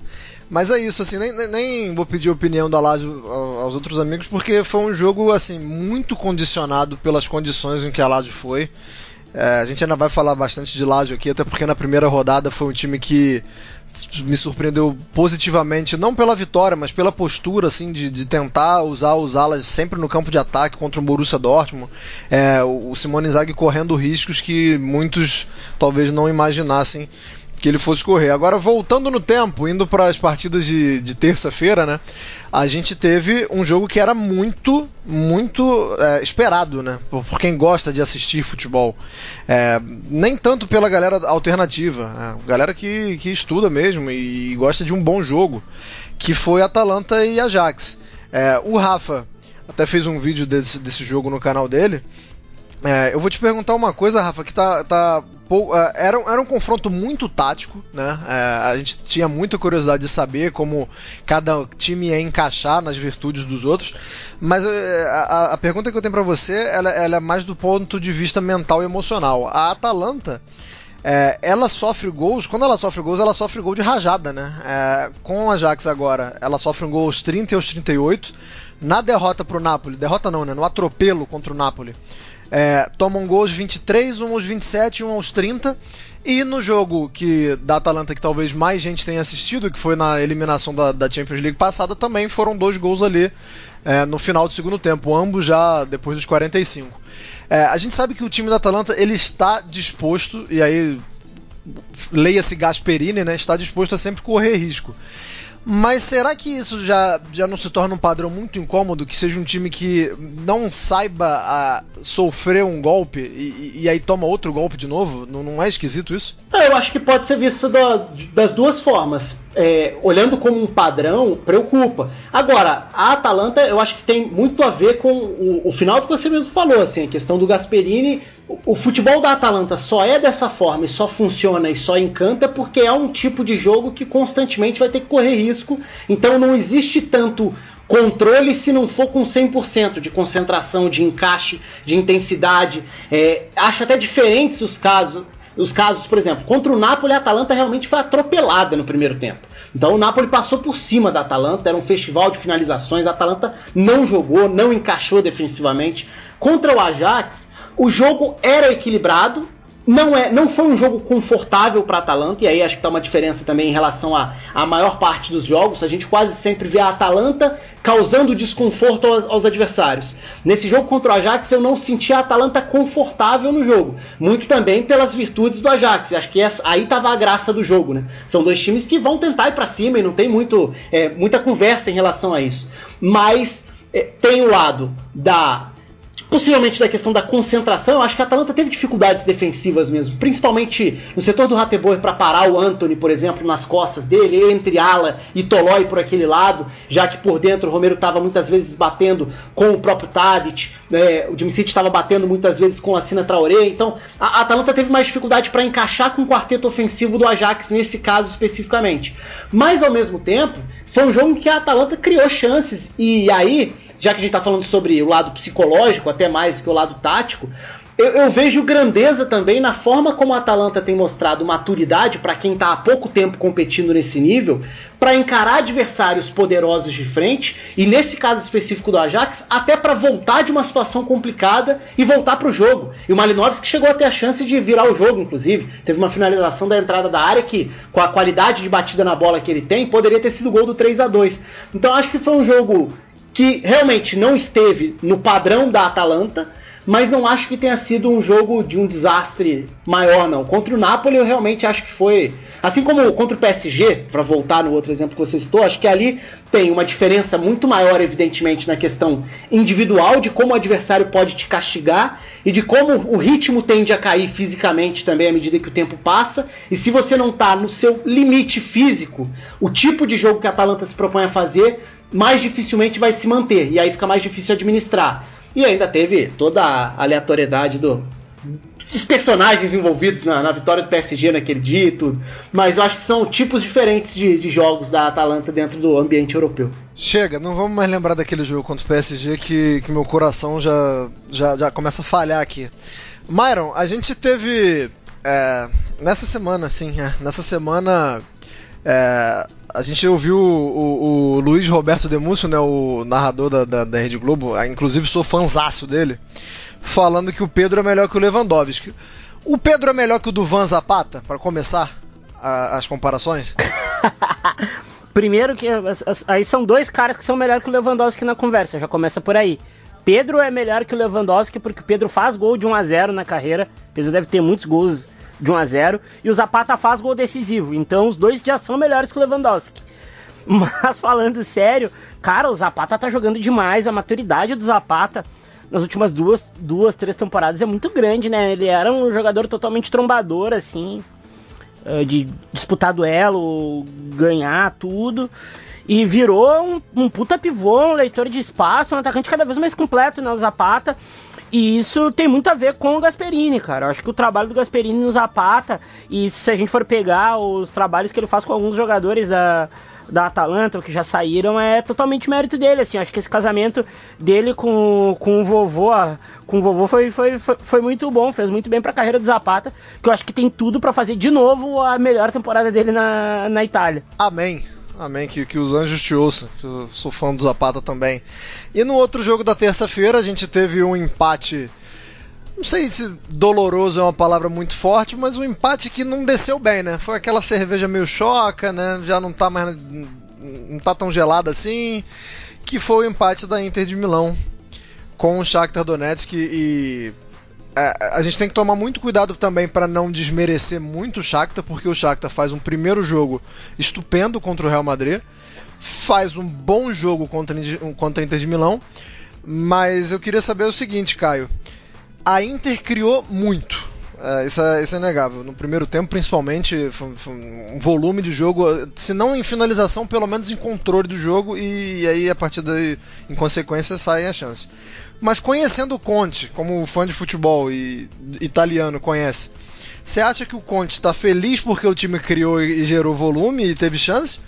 Mas é isso, assim, nem, nem vou pedir opinião da Lazio aos outros amigos, porque foi um jogo, assim, muito condicionado pelas condições em que a Lazio foi. É, a gente ainda vai falar bastante de Lazio aqui, até porque na primeira rodada foi um time que me surpreendeu positivamente, não pela vitória, mas pela postura, assim, de, de tentar usar os alas sempre no campo de ataque contra o Borussia Dortmund. É, o Simone Inzaghi correndo riscos que muitos talvez não imaginassem que ele fosse correr. Agora, voltando no tempo, indo para as partidas de, de terça-feira, né? A gente teve um jogo que era muito, muito é, esperado, né? Por, por, quem gosta de assistir futebol. É, nem tanto pela galera alternativa, é, galera que, que estuda mesmo e, e, gosta de um bom jogo, que foi Atalanta e Ajax. É, o Rafa até fez um vídeo desse, desse jogo no canal dele. É, eu vou te perguntar uma coisa, Rafa, que tá, tá é, era, era um confronto muito tático, né? É, a gente tinha muita curiosidade de saber como cada time ia encaixar nas virtudes dos outros, mas é, a, a pergunta que eu tenho para você ela, ela, é mais do ponto de vista mental e emocional. A Atalanta ela sofre gols, quando ela sofre gols, ela sofre gol de rajada, né? Com a Ajax agora, ela sofre um gol aos 30 e aos 38. Na derrota pro Napoli, derrota não, né? No atropelo contra o Napoli é, tomam gols 23, um aos 27 e um aos 30. E no jogo que da Atalanta que talvez mais gente tenha assistido, que foi na eliminação da, da Champions League passada, também foram dois gols ali é, no final do segundo tempo, ambos já depois dos 45. É, a gente sabe que o time da Atalanta ele está disposto, e aí leia-se Gasperini, né, está disposto a sempre correr risco. Mas será que isso já, já não se torna um padrão muito incômodo? Que seja um time que não saiba sofrer um golpe e, e, aí toma outro golpe de novo? Não, não é esquisito isso? É, eu acho que pode ser visto da, das duas formas. É, olhando como um padrão, preocupa. Agora, a Atalanta eu acho que tem muito a ver com o, o final que você mesmo falou, assim, a questão do Gasperini o futebol da Atalanta só é dessa forma e só funciona e só encanta porque é um tipo de jogo que constantemente vai ter que correr risco. Então não existe tanto controle se não for com 100% de concentração, de encaixe, de intensidade. É, acho até diferentes os casos. Os casos, por exemplo, contra o Napoli, a Atalanta realmente foi atropelada no primeiro tempo. Então o Napoli passou por cima da Atalanta, era um festival de finalizações. A Atalanta não jogou, não encaixou defensivamente. Contra o Ajax, o jogo era equilibrado, não, é, não foi um jogo confortável para a Atalanta, e aí acho que está uma diferença também em relação à, à maior parte dos jogos. A gente quase sempre vê a Atalanta causando desconforto aos, aos, adversários. Nesse jogo contra o Ajax, eu não senti a Atalanta confortável no jogo. Muito também pelas virtudes do Ajax. Acho que essa, aí estava a graça do jogo. Né? São dois times que vão tentar ir para cima e não tem muito, é, muita conversa em relação a isso. Mas é, tem o lado da possivelmente da questão da concentração, eu acho que a Atalanta teve dificuldades defensivas mesmo, principalmente no setor do Rateboer para parar o Anthony, por exemplo, nas costas dele, entre Ala e Tolói por aquele lado, já que por dentro o Romero estava muitas vezes batendo com o próprio Tadic, né, o City estava batendo muitas vezes com a Sina Traoré, então a, a Atalanta teve mais dificuldade para encaixar com o quarteto ofensivo do Ajax nesse caso especificamente. Mas ao mesmo tempo, foi um jogo em que a Atalanta criou chances. E aí já que a gente está falando sobre o lado psicológico, até mais do que o lado tático, eu, eu, vejo grandeza também na forma como a Atalanta tem mostrado maturidade para quem está há pouco tempo competindo nesse nível, para encarar adversários poderosos de frente, e nesse caso específico do Ajax, até para voltar de uma situação complicada e voltar para o jogo. E o Malinovski chegou a ter a chance de virar o jogo, inclusive. Teve uma finalização da entrada da área que, com a qualidade de batida na bola que ele tem, poderia ter sido gol do 3 a 2 Então acho que foi um jogo que realmente não esteve no padrão da Atalanta, mas não acho que tenha sido um jogo de um desastre maior, não. Contra o Napoli, eu realmente acho que foi. Assim como contra o PSG, para voltar no outro exemplo que você citou, acho que ali tem uma diferença muito maior, evidentemente, na questão individual, de como o adversário pode te castigar e de como o ritmo tende a cair fisicamente também à medida que o tempo passa. E se você não está no seu limite físico, o tipo de jogo que a Atalanta se propõe a fazer mais dificilmente vai se manter. E aí fica mais difícil administrar. E ainda teve toda a aleatoriedade do, dos personagens envolvidos na, na, vitória do PSG naquele dia e tudo. Mas eu acho que são tipos diferentes de, de, jogos da Atalanta dentro do ambiente europeu. Chega, não vamos mais lembrar daquele jogo contra o PSG que, que meu coração já, já, já começa a falhar aqui. Myron, a gente teve. É, nessa semana, sim, é, nessa semana. É, a gente ouviu o, o, o Luiz Roberto Demúcio, né, o narrador da, da, da Rede Globo, ah, inclusive sou fanzaço dele, falando que o Pedro é melhor que o Lewandowski. O Pedro é melhor que o Duvan Zapata, para começar a, as comparações? <laughs> Primeiro que aí são dois caras que são melhores que o Lewandowski na conversa, já começa por aí. Pedro é melhor que o Lewandowski porque o Pedro faz gol de 1 a 0 na carreira. O Pedro deve ter muitos gols de 1 a 0 e o Zapata faz gol decisivo. Então os dois já são melhores que o Lewandowski. <laughs> Mas falando sério, cara, o Zapata tá jogando demais, a maturidade do Zapata nas últimas duas, duas, três temporadas é muito grande, né? Ele era um jogador totalmente trombador, assim, eh, de disputar duelo, ganhar tudo. E virou um, um puta pivô, um leitor de espaço, um atacante cada vez mais completo, né? O Zapata. E isso tem muito a ver com o Gasperini, cara. Eu acho que o trabalho do Gasperini no Zapata, e se a gente for pegar os trabalhos que ele faz com alguns jogadores da, da Atalanta, que já saíram, é totalmente mérito dele, assim, acho que esse casamento dele com, com o vovô, com o vovô foi, foi, foi, foi muito bom, fez muito bem para a carreira do Zapata, que eu acho que tem tudo para fazer de novo a melhor temporada dele na, na Itália. Amém. Amém, que, que os anjos te ouçam. Eu sou fã do Zapata também. E no outro jogo da terça-feira a gente teve um empate. Não sei se doloroso é uma palavra muito forte, mas um empate que não desceu bem, né? Foi aquela cerveja meio choca, né? Já não tá mais. não tá tão gelada assim. Que foi o empate da Inter de Milão com o Shakhtar Donetsk e é, a gente tem que tomar muito cuidado também para não desmerecer muito o Shakhtar, porque o Shakhtar faz um primeiro jogo estupendo contra o Real Madrid, faz um bom jogo contra, contra a Inter de Milão, mas eu queria saber o seguinte, Caio. A Inter criou muito. É, isso, é, isso é inegável. No primeiro tempo, principalmente, foi, foi um volume de jogo, se não em finalização, pelo menos em controle do jogo, e, e aí a partir daí, em consequência, saem as chances. Mas conhecendo o Conte, como fã de futebol e italiano conhece, você acha que o Conte está feliz porque o time criou e gerou volume e teve chance?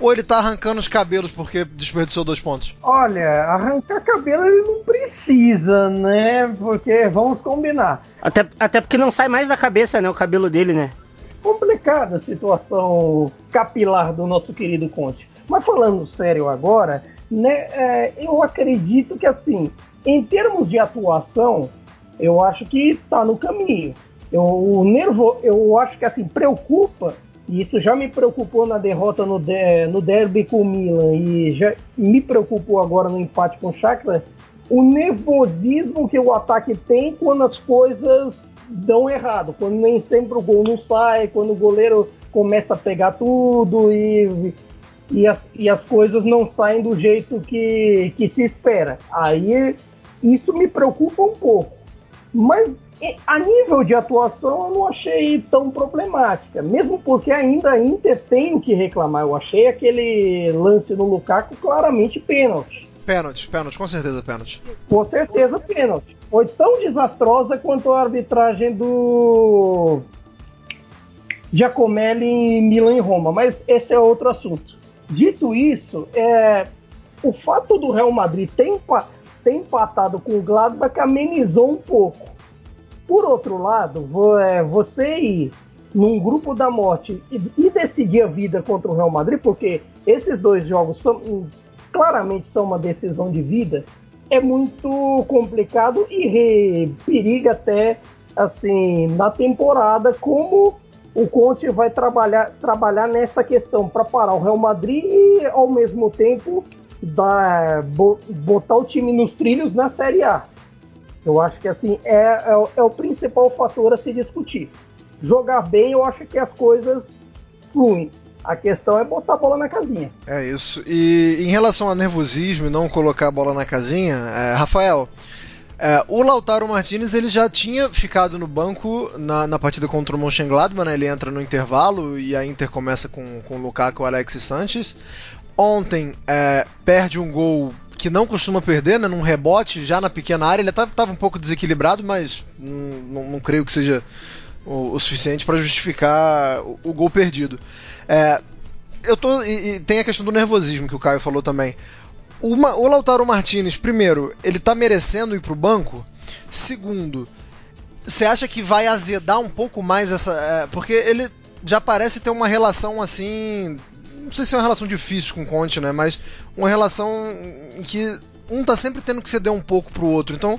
Ou ele tá arrancando os cabelos porque desperdiçou dois pontos? Olha, arrancar cabelo ele não precisa, né? Porque vamos combinar. Até, até porque não sai mais da cabeça, né? O cabelo dele, né? Complicada a situação capilar do nosso querido Conte. Mas falando sério agora, né? É, eu acredito que assim, em termos de atuação, eu acho que está no caminho. Eu, o nervo, eu acho que assim preocupa e isso já me preocupou na derrota no, de, no derby com o Milan e já me preocupou agora no empate com o Shakhtar. O nervosismo que o ataque tem quando as coisas dão errado, quando nem sempre o gol não sai, quando o goleiro começa a pegar tudo e e as, e as coisas não saem do jeito que, que se espera. Aí isso me preocupa um pouco. Mas a nível de atuação eu não achei tão problemática, mesmo porque ainda a Inter tem o que reclamar. Eu achei aquele lance no Lukaku claramente pênalti. Pênalti, pênalti, com certeza pênalti. Com certeza pênalti. Foi tão desastrosa quanto a arbitragem do Giacomelli em Milan e Roma, mas esse é outro assunto. Dito isso, é, o fato do Real Madrid ter, empa ter empatado com o Gladbach amenizou um pouco. Por outro lado, é, você ir num grupo da morte e, decidir a vida contra o Real Madrid, porque esses dois jogos são, claramente são uma decisão de vida, é muito complicado e periga até assim na temporada como o Conte vai trabalhar, trabalhar nessa questão para parar o Real Madrid e ao mesmo tempo dar, botar o time nos trilhos na Série A. Eu acho que assim é, é, é, o principal fator a se discutir. Jogar bem, eu acho que as coisas fluem. A questão é botar a bola na casinha. É isso. E em relação ao nervosismo e não colocar a bola na casinha, é, Rafael, é, o Lautaro Martinez ele já tinha ficado no banco na, na partida contra o Mönchengladbach, né? ele entra no intervalo e a Inter começa com, com o Lukaku o Alexis Sanches. Ontem é, perde um gol que não costuma perder, né, num rebote já na pequena área. Ele estava um pouco desequilibrado, mas não, não, não creio que seja o, o suficiente para justificar o, o, gol perdido. É, eu tô, e, e, tem a questão do nervosismo que o Caio falou também. Uma, o Lautaro Martinez, primeiro, ele está merecendo ir para o banco. Segundo, você acha que vai azedar um pouco mais essa. É, porque ele já parece ter uma relação assim não sei se é uma relação difícil com o Conte, né? Mas uma relação em que um tá sempre tendo que ceder um pouco pro outro. Então,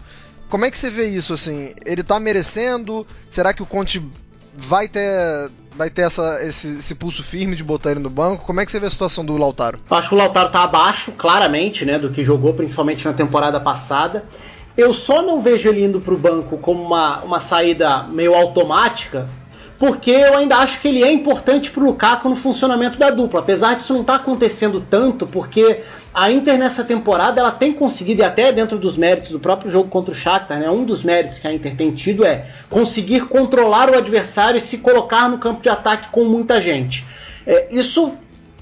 como é que você vê isso assim? Ele tá merecendo? Será que o Conte vai ter vai ter essa, esse, esse, pulso firme de botar ele no banco? Como é que você vê a situação do Lautaro? Acho que o Lautaro tá abaixo, claramente, né, do que jogou, principalmente na temporada passada. Eu só não vejo ele indo pro banco como uma, uma saída meio automática, porque eu ainda acho que ele é importante para o Lukaku no funcionamento da dupla. Apesar disso não estar tá acontecendo tanto, porque a Inter nessa temporada ela tem conseguido, e até dentro dos méritos do próprio jogo contra o Shakhtar, né, um dos méritos que a Inter tem tido é conseguir controlar o adversário e se colocar no campo de ataque com muita gente. É, isso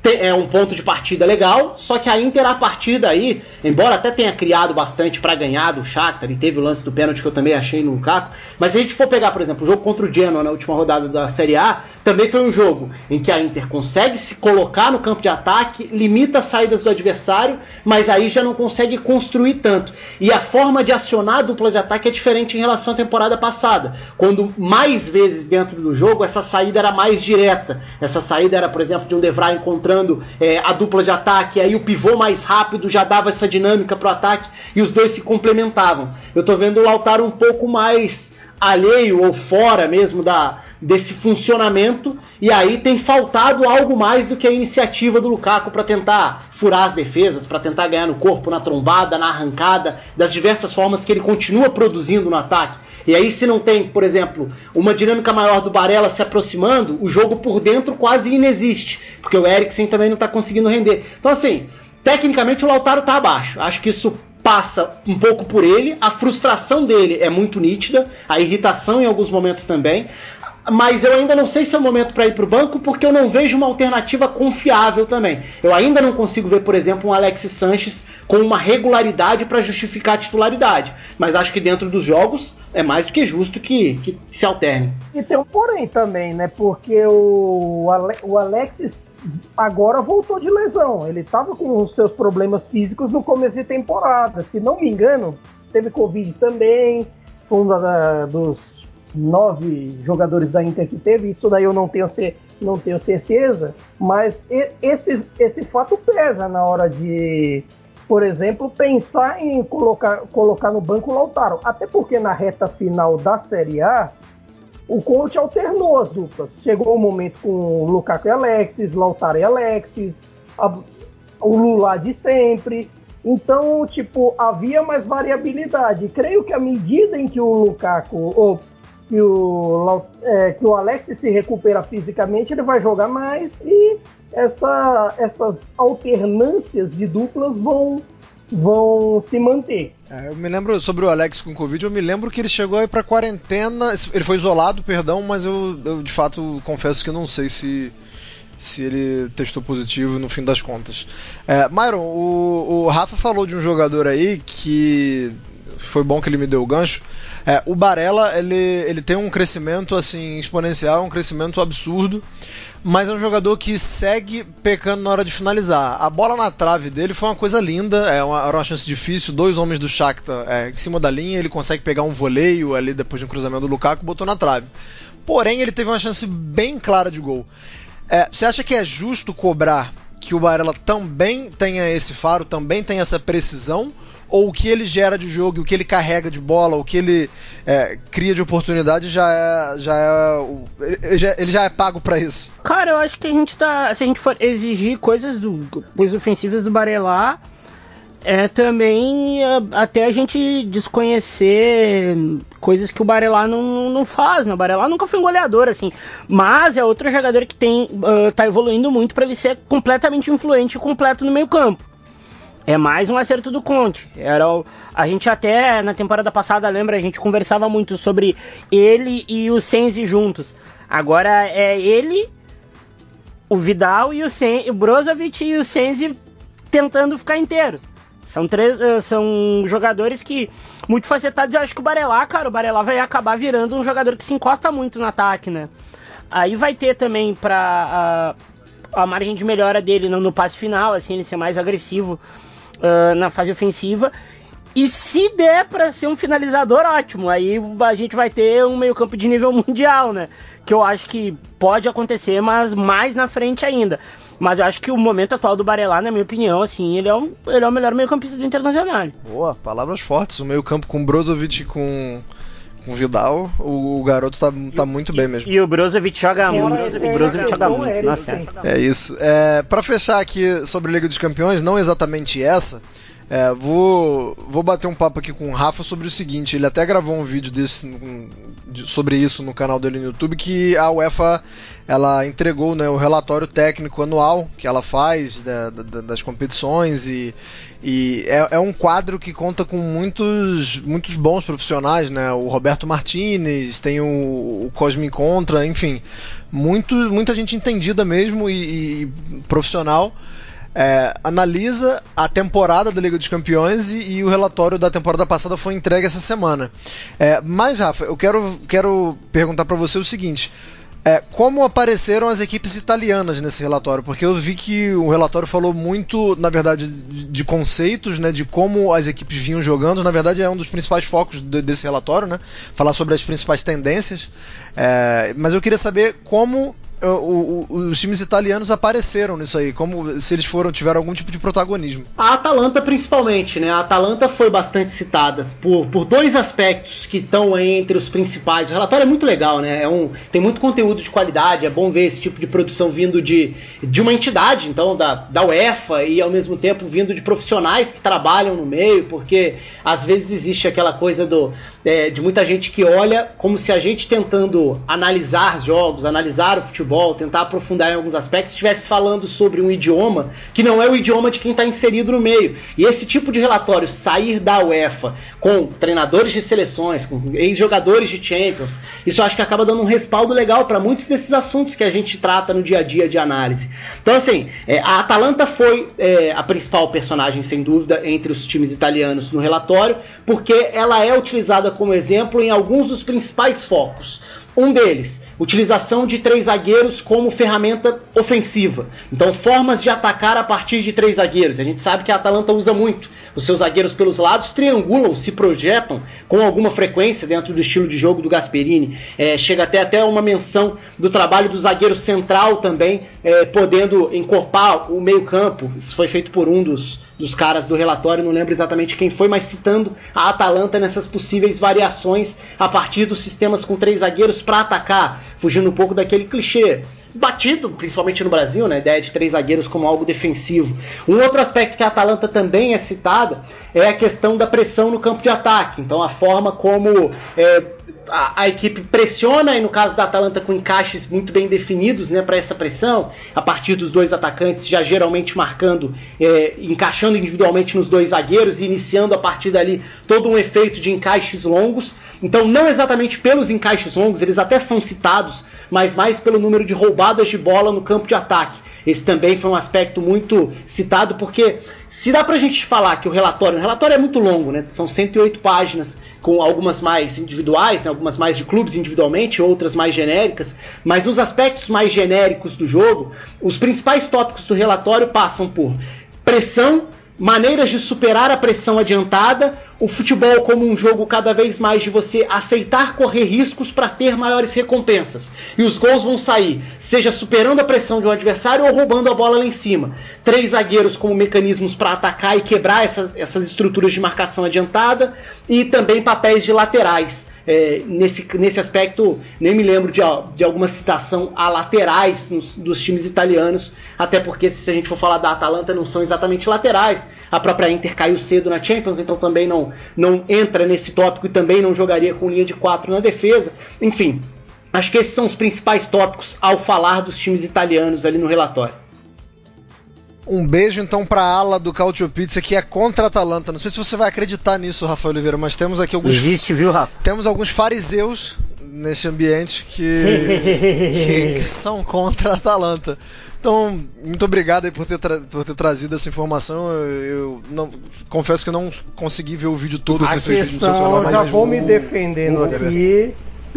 é um ponto de partida legal, só que a Inter a partir daí, embora até tenha criado bastante para ganhar do Shakhtar e teve o lance do pênalti que eu também achei no Lukaku, mas se a gente for pegar, por exemplo, o jogo contra o Genoa na última rodada da Série A, também foi um jogo em que a Inter consegue se colocar no campo de ataque, limita as saídas do adversário, mas aí já não consegue construir tanto. E a forma de acionar a dupla de ataque é diferente em relação à temporada passada, quando mais vezes dentro do jogo essa saída era mais direta. Essa saída era, por exemplo, de um Devray encontrando é, a dupla de ataque, aí o pivô mais rápido já dava essa dinâmica para o ataque e os dois se complementavam. Eu estou vendo o Lautaro um pouco mais alheio ou fora mesmo da, desse funcionamento e aí tem faltado algo mais do que a iniciativa do Lukaku para tentar furar as defesas, para tentar ganhar no corpo, na trombada, na arrancada, das diversas formas que ele continua produzindo no ataque. E aí, se não tem, por exemplo, uma dinâmica maior do Barella se aproximando, o jogo por dentro quase inexiste, porque o Eriksen também não está conseguindo render. Então, assim, tecnicamente o Lautaro está abaixo. Acho que isso passa um pouco por ele, a frustração dele é muito nítida, a irritação em alguns momentos também mas eu ainda não sei se é o momento para ir para o banco porque eu não vejo uma alternativa confiável também. Eu ainda não consigo ver, por exemplo, um Alex Sanches com uma regularidade para justificar a titularidade. Mas acho que dentro dos jogos é mais do que justo que, que se alterne. E tem um porém também, né? Porque o, Ale o Alexis agora voltou de lesão. Ele estava com os seus problemas físicos no começo de temporada. Se não me engano, teve Covid também. Foi um da, dos nove jogadores da Inter que teve, isso daí eu não tenho, não tenho certeza, mas esse, esse fato pesa na hora de, por exemplo, pensar em colocar, colocar no banco o Lautaro. Até porque na reta final da Série A, o Conte alternou as duplas. Chegou o um momento com o Lukaku e Alexis, Lautaro e Alexis, a, o Lula de sempre. Então, tipo, havia mais variabilidade. Creio que à medida em que o Lukaku, ou que o, é, que o Alex se recupera fisicamente, ele vai jogar mais e essa, essas alternâncias de duplas vão, vão se manter. É, eu me lembro sobre o Alex com Covid, eu me lembro que ele chegou aí pra quarentena. Ele foi isolado, perdão, mas eu, eu de fato confesso que não sei se, se ele testou positivo no fim das contas. É, Myron, o, o Rafa falou de um jogador aí que foi bom que ele me deu o gancho é, o Barella, ele, ele tem um crescimento assim exponencial, um crescimento absurdo, mas é um jogador que segue pecando na hora de finalizar. A bola na trave dele foi uma coisa linda, é uma, era uma chance difícil, dois homens do Shakhtar é, em cima da linha, ele consegue pegar um voleio ali depois de um cruzamento do Lukaku, botou na trave. Porém, ele teve uma chance bem clara de gol. É, você acha que é justo cobrar que o Barella também tenha esse faro, também tenha essa precisão? Ou o que ele gera de jogo, o que ele carrega de bola, o que ele é, cria de oportunidade já é, já é ele, já, ele já é pago para isso. Cara, eu acho que a gente tá, se a gente for exigir coisas do coisas ofensivas do Barelá, é também é, até a gente desconhecer coisas que o Barelá não, não faz, né? O Barelá nunca foi um goleador, assim. Mas é outro jogador que tem, uh, tá evoluindo muito para ele ser completamente influente e completo no meio campo. É mais um acerto do Conte. Era o, a gente até na temporada passada, lembra, a gente conversava muito sobre ele e o Senzi juntos. Agora é ele, o Vidal e o, Sen, o Brozovic e o Senzi tentando ficar inteiro. São três, eh, são jogadores que muito facetados. Eu acho que o Barelá, cara, o Barelá vai acabar virando um jogador que se encosta muito no ataque, né? Aí vai ter também para a, a margem de melhora dele no, no passe final, assim, ele ser mais agressivo uh, na fase ofensiva. E se der para ser um finalizador, ótimo. Aí a gente vai ter um meio-campo de nível <laughs> mundial, né? Que eu acho que pode acontecer, mas mais na frente ainda. Mas eu acho que o momento atual do Barelá, na minha opinião, assim, ele é, um, ele é o melhor meio-campista do Internacional. Boa, palavras fortes. O meio-campo com Brozovic e com com Vidal, o, o, garoto tá, tá muito bem mesmo. E o Brozovic joga muito. O Brozovic joga muito, nossa. É isso. É, para fechar aqui sobre a Liga dos Campeões, não exatamente essa, É, vou, vou bater um papo aqui com o Rafa sobre o seguinte: ele até gravou um vídeo desse, sobre isso no canal dele no YouTube, que a UEFA ela entregou né, o relatório técnico anual que ela faz né, das competições e, e é, é, um quadro que conta com muitos, muitos bons profissionais, né? O Roberto Martinez, tem o, o Cosme Contra, enfim, muito, muita gente entendida mesmo e, e profissional. É, analisa a temporada da Liga dos Campeões e, e, o relatório da temporada passada foi entregue essa semana. É, mas, Rafa, eu quero, quero perguntar para você o seguinte: é, como apareceram as equipes italianas nesse relatório? Porque eu vi que o relatório falou muito, na verdade, de, conceitos, né, de como as equipes vinham jogando. Na verdade, é um dos principais focos de, desse relatório, né? Falar sobre as principais tendências. É, mas eu queria saber como o, o, os times italianos apareceram nisso aí, como se eles foram tiveram algum tipo de protagonismo. A Atalanta principalmente, né? A Atalanta foi bastante citada por, por dois aspectos que estão entre os principais. O relatório é muito legal, né? É um, tem muito conteúdo de qualidade, é bom ver esse tipo de produção vindo de, de uma entidade, então da, da UEFA e ao mesmo tempo vindo de profissionais que trabalham no meio, porque às vezes existe aquela coisa do é, de muita gente que olha como se a gente tentando analisar jogos, analisar o futebol, tentar aprofundar em alguns aspectos, estivesse falando sobre um idioma que não é o idioma de quem está inserido no meio. E esse tipo de relatório sair da UEFA com treinadores de seleções, com ex-jogadores de Champions, isso acho que acaba dando um respaldo legal para muitos desses assuntos que a gente trata no dia a dia de análise. Então, assim, é, a Atalanta foi é, a principal personagem, sem dúvida, entre os times italianos no relatório, porque ela é utilizada como exemplo em alguns dos principais focos. Um deles, utilização de três zagueiros como ferramenta ofensiva. Então, formas de atacar a partir de três zagueiros. A gente sabe que a Atalanta usa muito. Os seus zagueiros pelos lados triangulam, se projetam com alguma frequência dentro do estilo de jogo do Gasperini. É, chega até até uma menção do trabalho do zagueiro central também, é, podendo encorpar o meio-campo. Isso foi feito por um dos, dos caras do relatório, não lembro exatamente quem foi, mas citando a Atalanta nessas possíveis variações a partir dos sistemas com três zagueiros para atacar, fugindo um pouco daquele clichê batido, principalmente no Brasil, né, a ideia de três zagueiros como algo defensivo. Um outro aspecto que a Atalanta também é citada é a questão da pressão no campo de ataque. Então, a forma como é, a, a, equipe pressiona, e no caso da Atalanta com encaixes muito bem definidos né, para essa pressão, a partir dos dois atacantes, já geralmente marcando, é, encaixando individualmente nos dois zagueiros e iniciando a partir dali todo um efeito de encaixes longos. Então, não exatamente pelos encaixes longos, eles até são citados, mas mais pelo número de roubadas de bola no campo de ataque. Esse também foi um aspecto muito citado, porque se dá pra gente falar que o relatório, o relatório é muito longo, né? São 108 páginas, com algumas mais individuais, né? algumas mais de clubes individualmente, outras mais genéricas, mas nos aspectos mais genéricos do jogo, os principais tópicos do relatório passam por pressão, maneiras de superar a pressão adiantada, o futebol como um jogo cada vez mais de você aceitar correr riscos para ter maiores recompensas. E os gols vão sair, seja superando a pressão de um adversário ou roubando a bola lá em cima. Três zagueiros como mecanismos para atacar e quebrar essas, essas estruturas de marcação adiantada e também papéis de laterais. É, nesse, nesse aspecto, nem me lembro de, de alguma citação a laterais nos, dos times italianos, até porque se a gente for falar da Atalanta, não são exatamente laterais. A própria Inter caiu cedo na Champions, então também não, não entra nesse tópico e também não jogaria com linha de 4 na defesa. Enfim, acho que esses são os principais tópicos ao falar dos times italianos ali no relatório. Um beijo então para a ala do Cautio Pizza que é contra a Atalanta. Não sei se você vai acreditar nisso, Rafael Oliveira, mas temos aqui alguns. Existe, viu, Rafa? Temos alguns fariseus nesse ambiente que, <laughs> que, que são contra a Atalanta. Então, muito obrigado por ter, por ter trazido essa informação. Eu, eu não, confesso que não consegui ver o vídeo todo. A questão, já vou me defendendo aqui.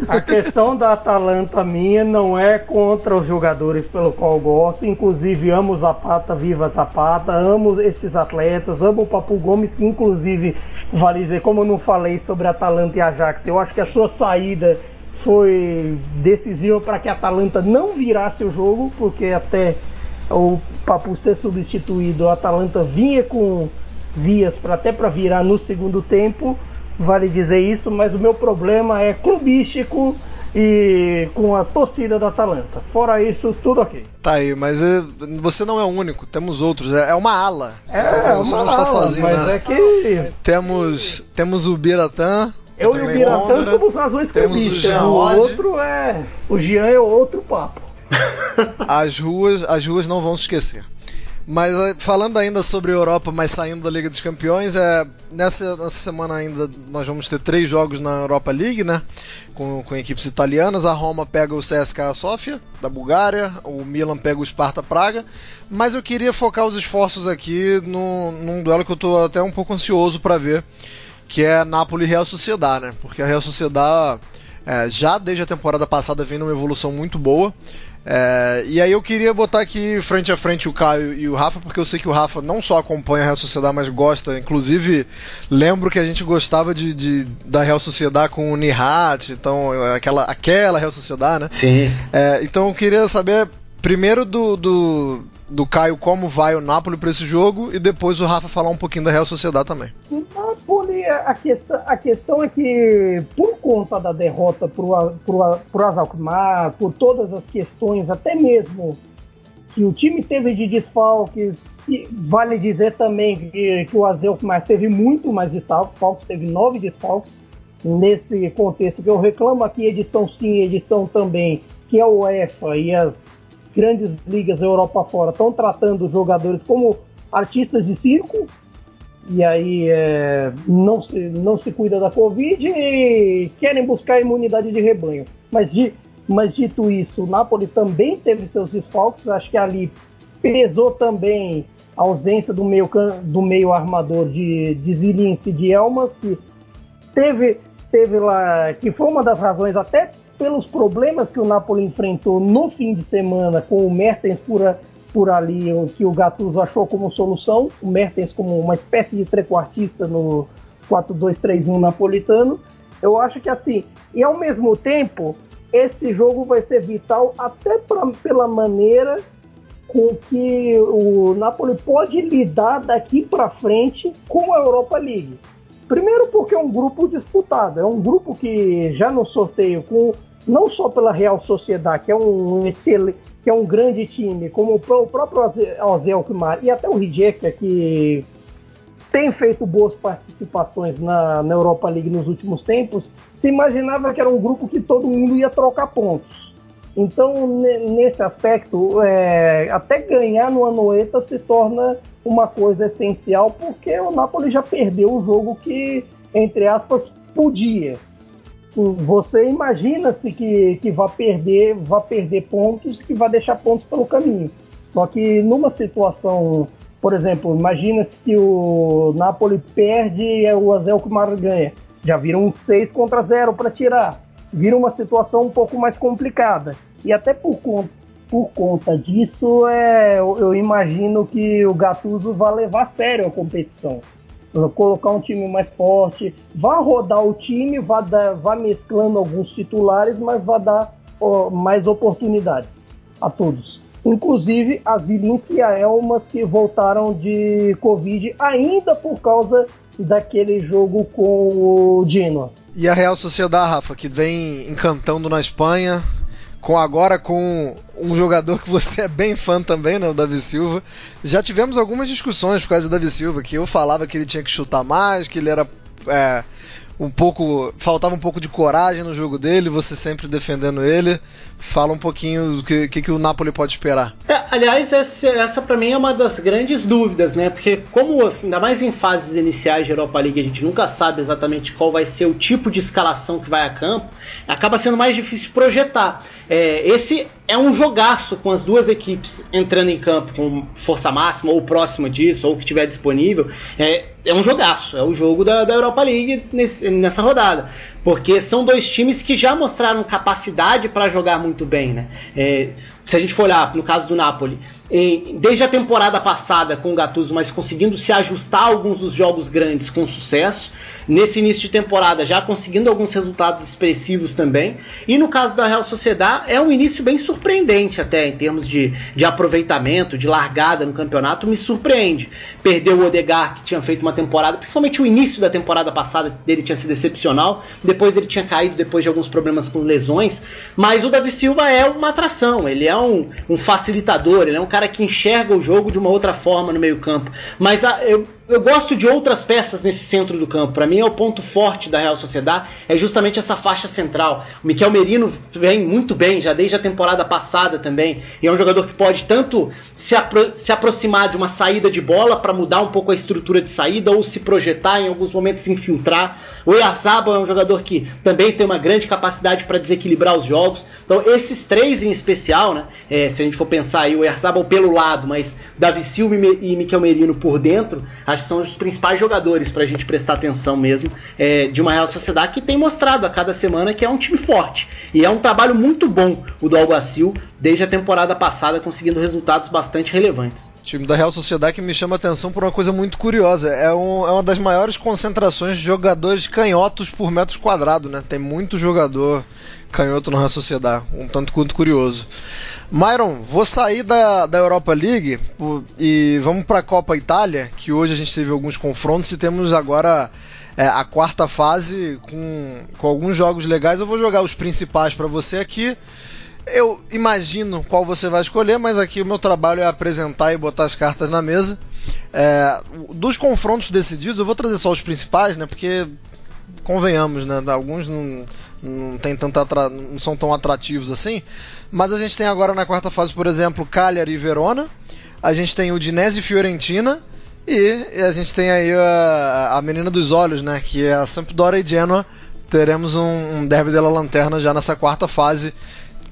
A questão da Atalanta minha não é contra os jogadores pelo qual gosto. Inclusive, amo Zapata, viva Zapata, amo esses atletas, amo o Papu Gomes, que inclusive, vale dizer, como eu não falei sobre Atalanta e Ajax, eu acho que a sua saída foi decisiva para que a Atalanta não virasse o jogo, porque até o Papu ser substituído, a Atalanta vinha com vias para até para virar no segundo tempo vale dizer isso, mas o meu problema é clubístico e com a torcida da Atalanta. Fora isso, tudo ok. Tá aí, mas é, você não é o único, temos outros. É, é uma ala. É, você, você uma não está ala, sozinho, mas né? é que. Temos, temos o Biratã. Eu e o Biratã somos razões temos o, o outro é. O Jean é outro papo. as ruas, as ruas não vão se esquecer. Mas eh, falando ainda sobre Europa, mas saindo da Liga dos Campeões, é, nessa, nessa semana ainda nós vamos ter três jogos na Europa League, né? Com, com equipes italianas. A Roma pega o CSKA Sofia, da Bulgária, o Milan pega o Sparta Praga. Mas eu queria focar os esforços aqui no, num duelo que eu estou até um pouco ansioso para ver, que é Napoli Real Sociedad, né? Porque a Real Sociedad é, já desde a temporada passada vem numa evolução muito boa. É, e aí eu queria botar aqui frente a frente o Caio e o Rafa, porque eu sei que o Rafa não só acompanha a Real Sociedade, mas gosta. Inclusive, lembro que a gente gostava de, de da Real Sociedade com o Nihat, então aquela, aquela Real Sociedade, né? Sim. É, então eu queria saber primeiro do, do, do Caio como vai o Napoli para esse jogo e depois o Rafa falar um pouquinho da Real Sociedade também. O Napoli, a questão, a questão é que por conta da derrota para o Azalkmaar, por todas as questões, até mesmo que o time teve de desfalques, e vale dizer também que, que o Azalkmaar teve muito mais desfalques, teve nove desfalques, nesse contexto que eu reclamo aqui, edição sim, edição também, que é o UEFA e as grandes ligas Europa fora estão tratando os jogadores como artistas de circo e aí é, não, se, não se cuida da Covid e querem buscar imunidade de rebanho. Mas, de, mas dito isso, o Napoli também teve seus desfalques, acho que ali pesou também a ausência do meio, do meio armador de, de Zilinski de Elmas, que teve, teve lá, que foi uma das razões até pelos problemas que o Napoli enfrentou no fim de semana com o Mertens por, por ali, o que o Gattuso achou como solução, o Mertens como uma espécie de trequartista no 4-2-3-1 napolitano. Eu acho que assim, e ao mesmo tempo, esse jogo vai ser vital até pra, pela maneira com que o Napoli pode lidar daqui para frente com a Europa League. Primeiro porque é um grupo disputado, é um grupo que já no sorteio com não só pela Real Sociedade, que é um excelente, que é um grande time, como o próprio Ozel Kumar e até o Rijeka, que tem feito boas participações na, na, Europa League nos últimos tempos, se imaginava que era um grupo que todo mundo ia trocar pontos. Então, nesse aspecto, é, até ganhar no Anoeta se torna uma coisa essencial, porque o Napoli já perdeu o jogo que, entre aspas, podia você imagina-se que, que vai perder, vai perder pontos, que vai deixar pontos pelo caminho. Só que numa situação, por exemplo, imagina-se que o Napoli perde e o Azel Kumar ganha. Já viram um 6 contra 0 para tirar. Vira uma situação um pouco mais complicada. E até por conta, por conta disso, é, eu, eu imagino que o Gattuso vai levar a sério a competição colocar um time mais forte, vá rodar o time, vá, dar, vá mesclando alguns titulares, mas vá dar ó, mais oportunidades a todos. Inclusive a Zilinski e a Elmas que voltaram de Covid ainda por causa daquele jogo com o Genoa. E a Real Sociedade, Rafa, que vem encantando na Espanha, com agora com um jogador que você é bem fã também, né, o Davi Silva. Já tivemos algumas discussões por causa do Davi Silva, que eu falava que ele tinha que chutar mais, que ele era é, um pouco. faltava um pouco de coragem no jogo dele, você sempre defendendo ele. Fala um pouquinho do que, que, que o Napoli pode esperar. É, aliás, essa, essa para mim é uma das grandes dúvidas, né? Porque, como ainda mais em fases iniciais de Europa League, a gente nunca sabe exatamente qual vai ser o tipo de escalação que vai a campo, acaba sendo mais difícil projetar. É, esse é um jogaço com as duas equipes entrando em campo com força máxima ou próxima disso, ou que tiver disponível. É, é um jogaço, é o jogo da, da Europa League nesse, nessa rodada. Porque são dois times que já mostraram capacidade para jogar muito bem. Né? É, se a gente for olhar no caso do Napoli, desde a temporada passada com o Gattuso, mas conseguindo se ajustar a alguns dos jogos grandes com sucesso nesse início de temporada já conseguindo alguns resultados expressivos também. E no caso da Real Sociedad é um início bem surpreendente até em termos de, de aproveitamento, de largada no campeonato, me surpreende. Perdeu o Odegar, que tinha feito uma temporada, principalmente o início da temporada passada dele tinha sido excepcional. depois ele tinha caído depois de alguns problemas com lesões, mas o Davi Silva é uma atração, ele é um, um facilitador, ele é um cara que enxerga o jogo de uma outra forma no meio campo. Mas a, eu, eu gosto de outras peças nesse centro do campo. Para mim é o ponto forte da Real Sociedade, é justamente essa faixa central. O Miquel Merino vem muito bem, já desde a temporada passada também. E é um jogador que pode tanto se, apro se aproximar de uma saída de bola para mudar um pouco a estrutura de saída ou se projetar em alguns momentos se infiltrar. O Yarzaba é um jogador que também tem uma grande capacidade para desequilibrar os jogos. Então, esses três em especial, né? É, se a gente for pensar aí, o Erzabal pelo lado, mas Davi Silva e Miquel Merino por dentro, acho que são os principais jogadores para a gente prestar atenção mesmo é, de uma Real Sociedade que tem mostrado a cada semana que é um time forte. E é um trabalho muito bom o do Alguacil, desde a temporada passada, conseguindo resultados bastante relevantes. O time da Real Sociedade que me chama a atenção por uma coisa muito curiosa. É, um, é uma das maiores concentrações de jogadores canhotos por metro quadrado, né? Tem muito jogador canhoto na Sociedade, um tanto quanto curioso. Myron, vou sair da, da Europa League e vamos para a Copa Itália, que hoje a gente teve alguns confrontos e temos agora é, a quarta fase com, com alguns jogos legais. Eu vou jogar os principais para você aqui. Eu imagino qual você vai escolher, mas aqui o meu trabalho é apresentar e botar as cartas na mesa. É, dos confrontos decididos, eu vou trazer só os principais, né? Porque convenhamos, né? Alguns não não tem tanta não são tão atrativos assim. Mas a gente tem agora na quarta fase, por exemplo, Cagliari e Verona. A gente tem o Dinese e Fiorentina. E, a gente tem aí a, a menina dos olhos, né? Que é a Sampdoria e Genoa. Teremos um, um derby della lanterna já nessa quarta fase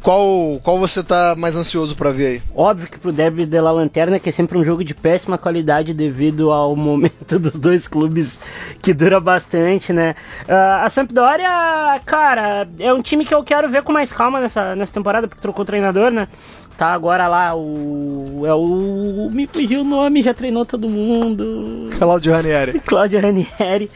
qual, qual você tá mais ansioso para ver aí? Óbvio que pro Derby de la Lanterna, que é sempre um jogo de péssima qualidade devido ao <laughs> momento dos dois clubes que dura bastante, né? Uh, a Sampdoria, cara, é um time que eu quero ver com mais calma nessa, nessa temporada, porque trocou o treinador, né? Tá agora lá o. É o. Me fugiu o nome, já treinou todo mundo. <laughs> Claudio Ranieri. <laughs> Claudio Ranieri.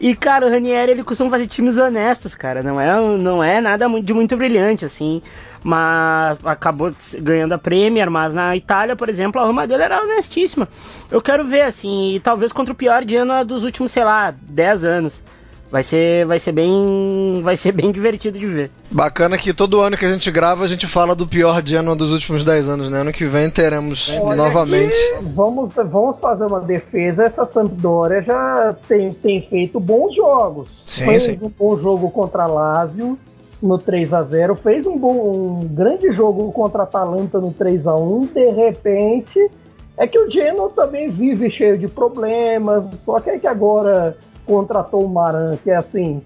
E, cara, o Ranieri ele costuma fazer times honestos, cara. Não é, não é nada de muito brilhante, assim mas acabou ganhando a Premier, mas na Itália, por exemplo, a Roma dele era honestíssima. Eu quero ver, assim, e talvez contra o pior de ano dos últimos, sei lá, 10 anos. Vai ser, vai ser bem, <laughs> vai ser bem divertido de ver. Bacana que todo ano que a gente grava a gente fala do pior de ano dos últimos 10 anos, né? Ano que vem teremos Olha novamente. Vamos, vamos fazer uma defesa. Essa Sampdoria já tem, tem feito bons jogos. Sim, Fez sim. um bom jogo contra Lazio no 3 a 0 fez um, bom, um grande jogo contra a Atalanta no 3 a 1 de repente é que o Genoa também vive cheio de problemas, só que é que agora contratou o Maran, que é assim,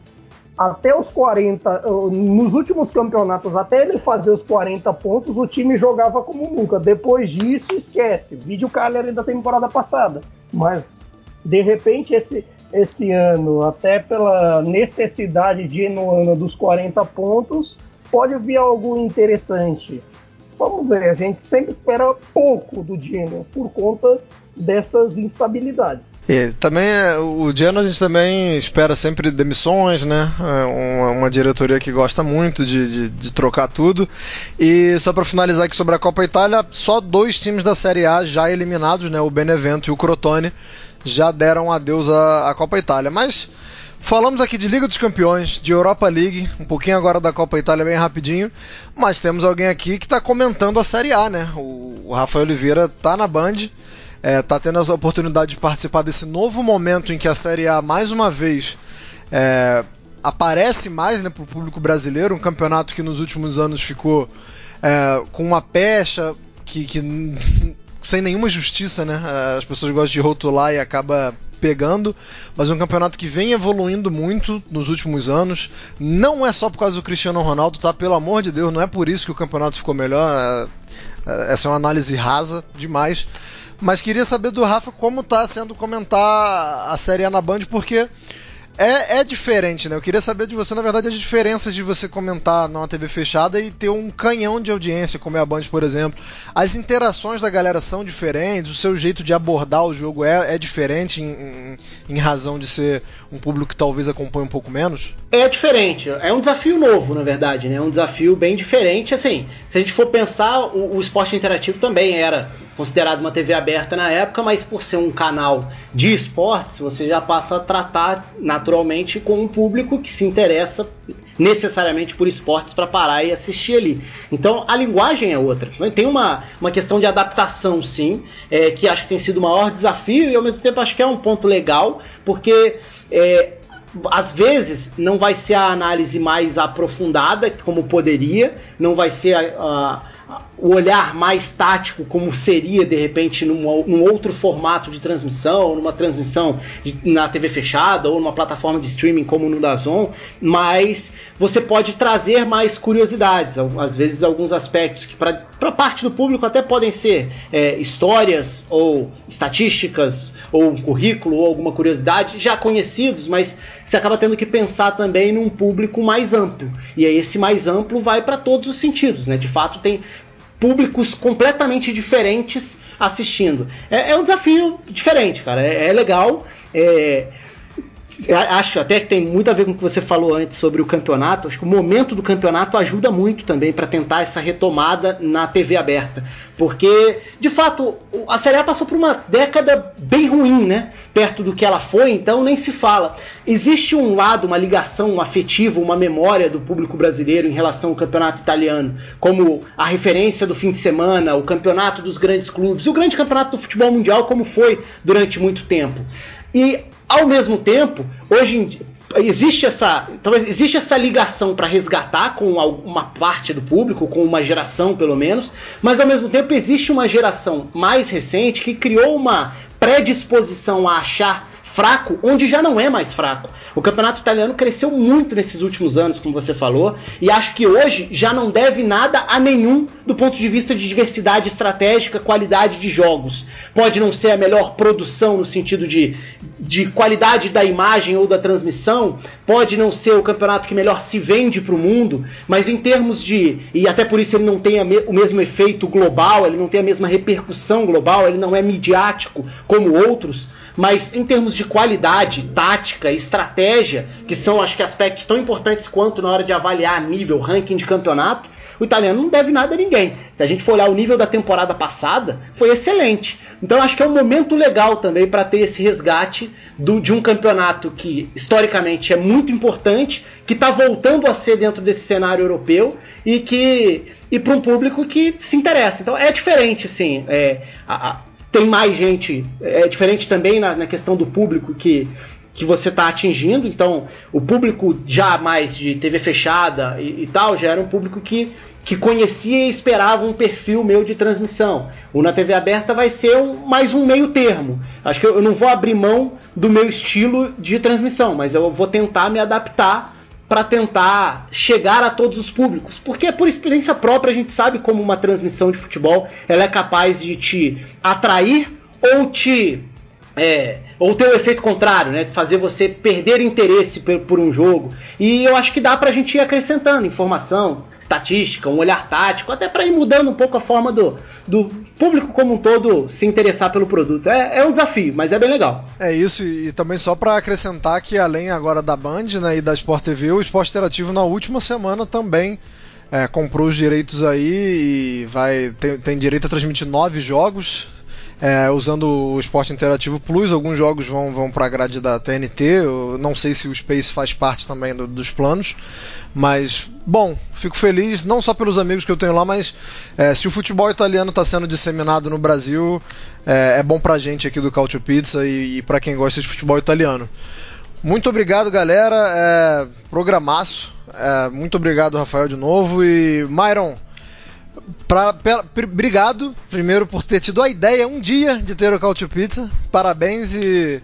até os 40, nos últimos campeonatos, até ele fazer os 40 pontos, o time jogava como nunca. Depois disso, esquece. Vídeo Cagliari da temporada passada. Mas, de repente, esse, esse ano, até pela necessidade de genuína dos 40 pontos, pode vir algo interessante. Vamos ver, a gente sempre espera pouco do Genoa por conta dessas instabilidades. E também o Genoa a gente também espera sempre demissões, né? É uma, uma diretoria que gosta muito de, de, de trocar tudo. E só para finalizar aqui sobre a Copa Itália, só dois times da Série A já eliminados, né? O Benevento e o Crotone já deram adeus à, à Copa Itália. Mas falamos aqui de Liga dos Campeões, de Europa League, um pouquinho agora da Copa Itália bem rapidinho, mas temos alguém aqui que está comentando a Série A, né? O, o Rafael Oliveira está na Band, é, tá tendo a oportunidade de participar desse novo momento em que a Série A mais uma vez é, aparece mais né, para o público brasileiro, um campeonato que nos últimos anos ficou é, com uma pecha que, que sem nenhuma justiça, né? As pessoas gostam de rotular e acaba pegando, mas um campeonato que vem evoluindo muito nos últimos anos. Não é só por causa do Cristiano Ronaldo, tá? Pelo amor de Deus, não é por isso que o campeonato ficou melhor. É, é, essa é uma análise rasa demais. Mas queria saber do Rafa como está sendo comentar a Série A na Band, porque é, é diferente, né? Eu queria saber de você, na verdade, as diferenças de você comentar numa TV fechada e ter um canhão de audiência, como é a Band, por exemplo. As interações da galera são diferentes, o seu jeito de abordar o jogo é, é diferente em, em, em razão de ser um público que talvez acompanhe um pouco menos? É diferente, é um desafio novo, na verdade, né? É um desafio bem diferente. Assim, se a gente for pensar, o, o esporte interativo também era considerado uma TV aberta na época, mas por ser um canal de esportes, você já passa a tratar naturalmente com um público que se interessa necessariamente por esportes para parar e assistir ali. Então a linguagem é outra. Tem uma, uma questão de adaptação, sim, é, que acho que tem sido o maior desafio e ao mesmo tempo acho que é um ponto legal, porque é, às vezes não vai ser a análise mais aprofundada como poderia, não vai ser a, a o olhar mais tático, como seria de repente num, num outro formato de transmissão, numa transmissão de, na TV fechada ou numa plataforma de streaming como no Dazon, mas você pode trazer mais curiosidades, às vezes alguns aspectos que para parte do público até podem ser é, histórias ou estatísticas ou um currículo ou alguma curiosidade já conhecidos, mas você acaba tendo que pensar também num público mais amplo. E aí esse mais amplo vai para todos os sentidos, né? De fato tem públicos completamente diferentes assistindo. É, é um desafio diferente, cara. É, é legal. É, acho até que tem muito a ver com o que você falou antes sobre o campeonato. Acho que o momento do campeonato ajuda muito também para tentar essa retomada na TV aberta. Porque, de fato, a Série A passou por uma década bem ruim, né? Perto do que ela foi, então nem se fala. Existe um lado, uma ligação um afetiva, uma memória do público brasileiro em relação ao campeonato italiano, como a referência do fim de semana, o campeonato dos grandes clubes, o grande campeonato do futebol mundial, como foi durante muito tempo. E ao mesmo tempo, hoje em dia, existe essa, então existe essa ligação para resgatar com uma parte do público, com uma geração pelo menos, mas ao mesmo tempo existe uma geração mais recente que criou uma predisposição a achar fraco onde já não é mais fraco. O campeonato italiano cresceu muito nesses últimos anos, como você falou, e acho que hoje já não deve nada a nenhum do ponto de vista de diversidade estratégica, qualidade de jogos. Pode não ser a melhor produção no sentido de, de qualidade da imagem ou da transmissão, pode não ser o campeonato que melhor se vende para o mundo, mas em termos de. E até por isso ele não tem o mesmo efeito global, ele não tem a mesma repercussão global, ele não é midiático como outros mas em termos de qualidade, tática, estratégia, que são acho que aspectos tão importantes quanto na hora de avaliar nível, ranking de campeonato, o italiano não deve nada a ninguém. Se a gente for olhar o nível da temporada passada, foi excelente. Então acho que é um momento legal também para ter esse resgate do, de um campeonato que historicamente é muito importante, que está voltando a ser dentro desse cenário europeu e que e para um público que se interessa. Então é diferente, assim. É, a, tem mais gente. É diferente também na, na questão do público que, que você está atingindo. Então, o público já mais de TV fechada e, e, tal já era um público que, que conhecia e esperava um perfil meu de transmissão. O na TV aberta vai ser um, mais um meio termo. Acho que eu, eu não vou abrir mão do meu estilo de transmissão, mas eu vou tentar me adaptar para tentar chegar a todos os públicos, porque por experiência própria a gente sabe como uma transmissão de futebol ela é capaz de te atrair ou te é, ou ter o efeito contrário, né? Fazer você perder interesse por, por, um jogo. E eu acho que dá pra gente ir acrescentando informação, estatística, um olhar tático, até para ir mudando um pouco a forma do, do público como um todo se interessar pelo produto. É, é um desafio, mas é bem legal. É isso, e, também só para acrescentar que além agora da Band né, e da Sport TV, o Esporte Interativo na última semana também é, comprou os direitos aí e vai tem, tem direito a transmitir nove jogos é, usando o Esporte Interativo Plus. Alguns jogos vão, vão para a grade da TNT. Eu não sei se o Space faz parte também do, dos planos. Mas, bom, fico feliz não só pelos amigos que eu tenho lá, mas é, se o futebol italiano está sendo disseminado no Brasil, é, é bom pra gente aqui do Cautio Pizza e, e para quem gosta de futebol italiano. Muito obrigado, galera. É, programaço. É, muito obrigado, Rafael, de novo. E, Myron, Pra, pra, obrigado, primeiro, por ter tido a ideia um dia de ter o Couch Pizza. Parabéns e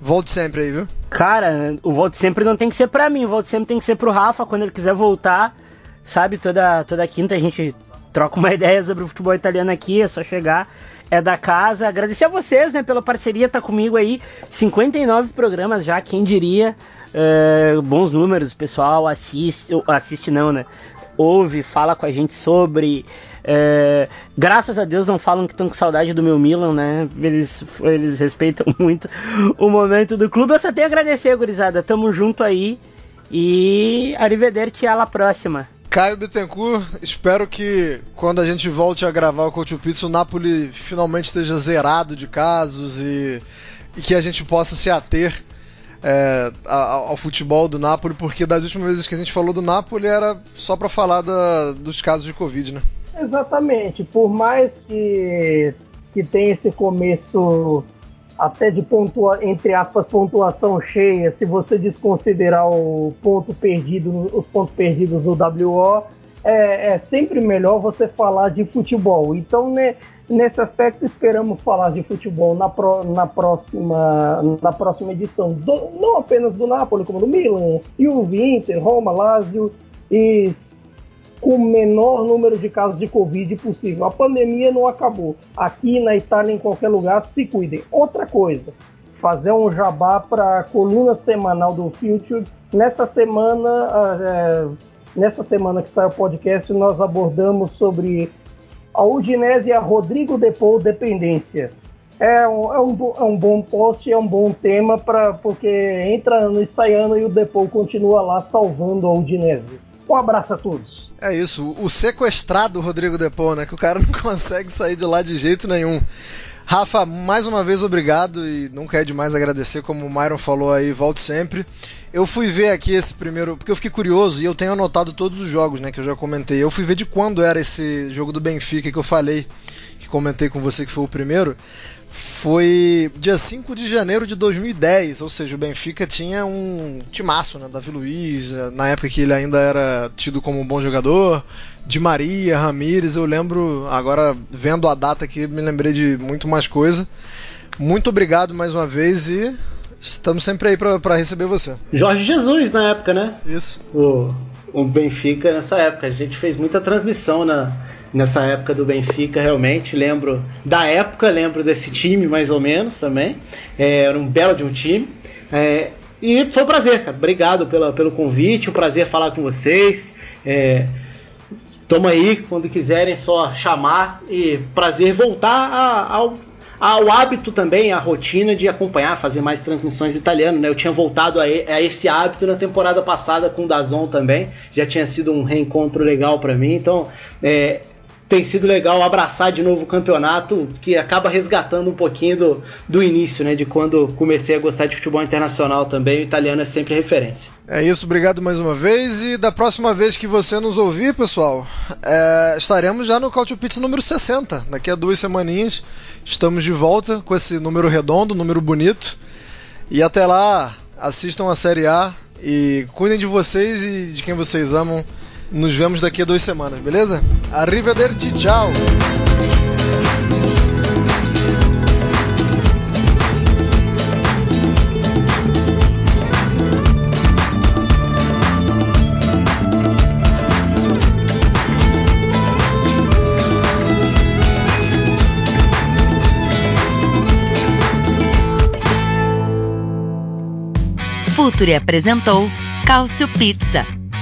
volte sempre aí, viu? Cara, o volte sempre não tem que ser pra mim, o volte sempre tem que ser pro Rafa quando ele quiser voltar. Sabe, toda, toda quinta a gente troca uma <laughs> ideia sobre o futebol italiano aqui, é só chegar. É da casa. Agradecer a vocês, né, pela parceria, tá comigo aí. 59 programas já, quem diria. Uh, bons números, pessoal assiste, assiste não, né? ouve, fala com a gente sobre. É, graças a Deus não falam que estão com saudade do meu Milan, né? Eles, eles respeitam <laughs> muito o momento do clube. Eu só tenho a agradecer, gurizada. Tamo junto aí. E arrivederci alla próxima. Caio Bittencourt, espero que quando a gente volte a gravar o Coach Pizza, o Napoli finalmente esteja zerado de casos e, e que a gente possa se ater é, ao, ao, futebol do Napoli, porque das últimas vezes que a gente falou do Napoli era só para falar da, dos casos de Covid, né? Exatamente. Por mais que, que tenha esse começo até de pontua, entre aspas, pontuação cheia, se você desconsiderar o ponto perdido, os pontos perdidos no WO, é, é sempre melhor você falar de futebol. Então, né, nesse aspecto, esperamos falar de futebol na, pro, na, próxima, na próxima edição, do, não apenas do Napoli, como do Milan, Juve, Inter, Roma, Lazio e com o menor número de casos de Covid possível. A pandemia não acabou. Aqui na Itália, em qualquer lugar, se cuidem. Outra coisa, fazer um jabá para a coluna semanal do Future. Nessa semana, é, nessa semana que sai o podcast, nós abordamos sobre a Udinese e a Rodrigo Depou dependência. É um, é, um, é um bom post, é um bom tema, pra, porque entra ano e sai ano e o Depou continua lá salvando a Udinese. Um abraço a todos. É isso, o sequestrado Rodrigo Depô, né? Que o cara <laughs> não consegue sair de lá de jeito nenhum. Rafa, mais uma vez obrigado e nunca é demais agradecer, como o Myron falou aí, volte sempre. Eu fui ver aqui esse primeiro, porque eu fiquei curioso e eu tenho anotado todos os jogos, né, que eu já comentei. Eu fui ver de quando era esse jogo do Benfica que eu falei, que comentei com você que foi o primeiro foi dia 5 de janeiro de 2010, ou seja, o Benfica tinha um timaço, né, Davi Luiz, na época que ele ainda era tido como um bom jogador, de Maria, Ramires, eu lembro, agora vendo a data aqui, me lembrei de muito mais coisa. Muito obrigado mais uma vez e estamos sempre aí para receber você. Jorge Jesus na época, né? Isso. O, o Benfica nessa época, a gente fez muita transmissão na nessa época do Benfica, realmente. Lembro da época, lembro desse time mais ou menos também. É, era um belo de um time. É, e foi um prazer, cara. Obrigado pela, pelo convite, um prazer falar com vocês. É, toma aí, quando quiserem, só chamar. E prazer voltar a, ao, ao hábito também, a rotina de acompanhar, fazer mais transmissões italianas. Né? Eu tinha voltado a, a, esse hábito na temporada passada com o Dazon também. Já tinha sido um reencontro legal para mim. Então, é, tem sido legal abraçar de novo o campeonato, que acaba resgatando um pouquinho do, do início, né? De quando comecei a gostar de futebol internacional também. O italiano é sempre referência. É isso, obrigado mais uma vez. E da próxima vez que você nos ouvir, pessoal, é, estaremos já no Cautio número 60. Daqui a duas semaninhas estamos de volta com esse número redondo, número bonito. E até lá, assistam a Série A e cuidem de vocês e de quem vocês amam. Nos vemos daqui a duas semanas, beleza? Arrivederci, tchau! Futuri apresentou Cálcio Pizza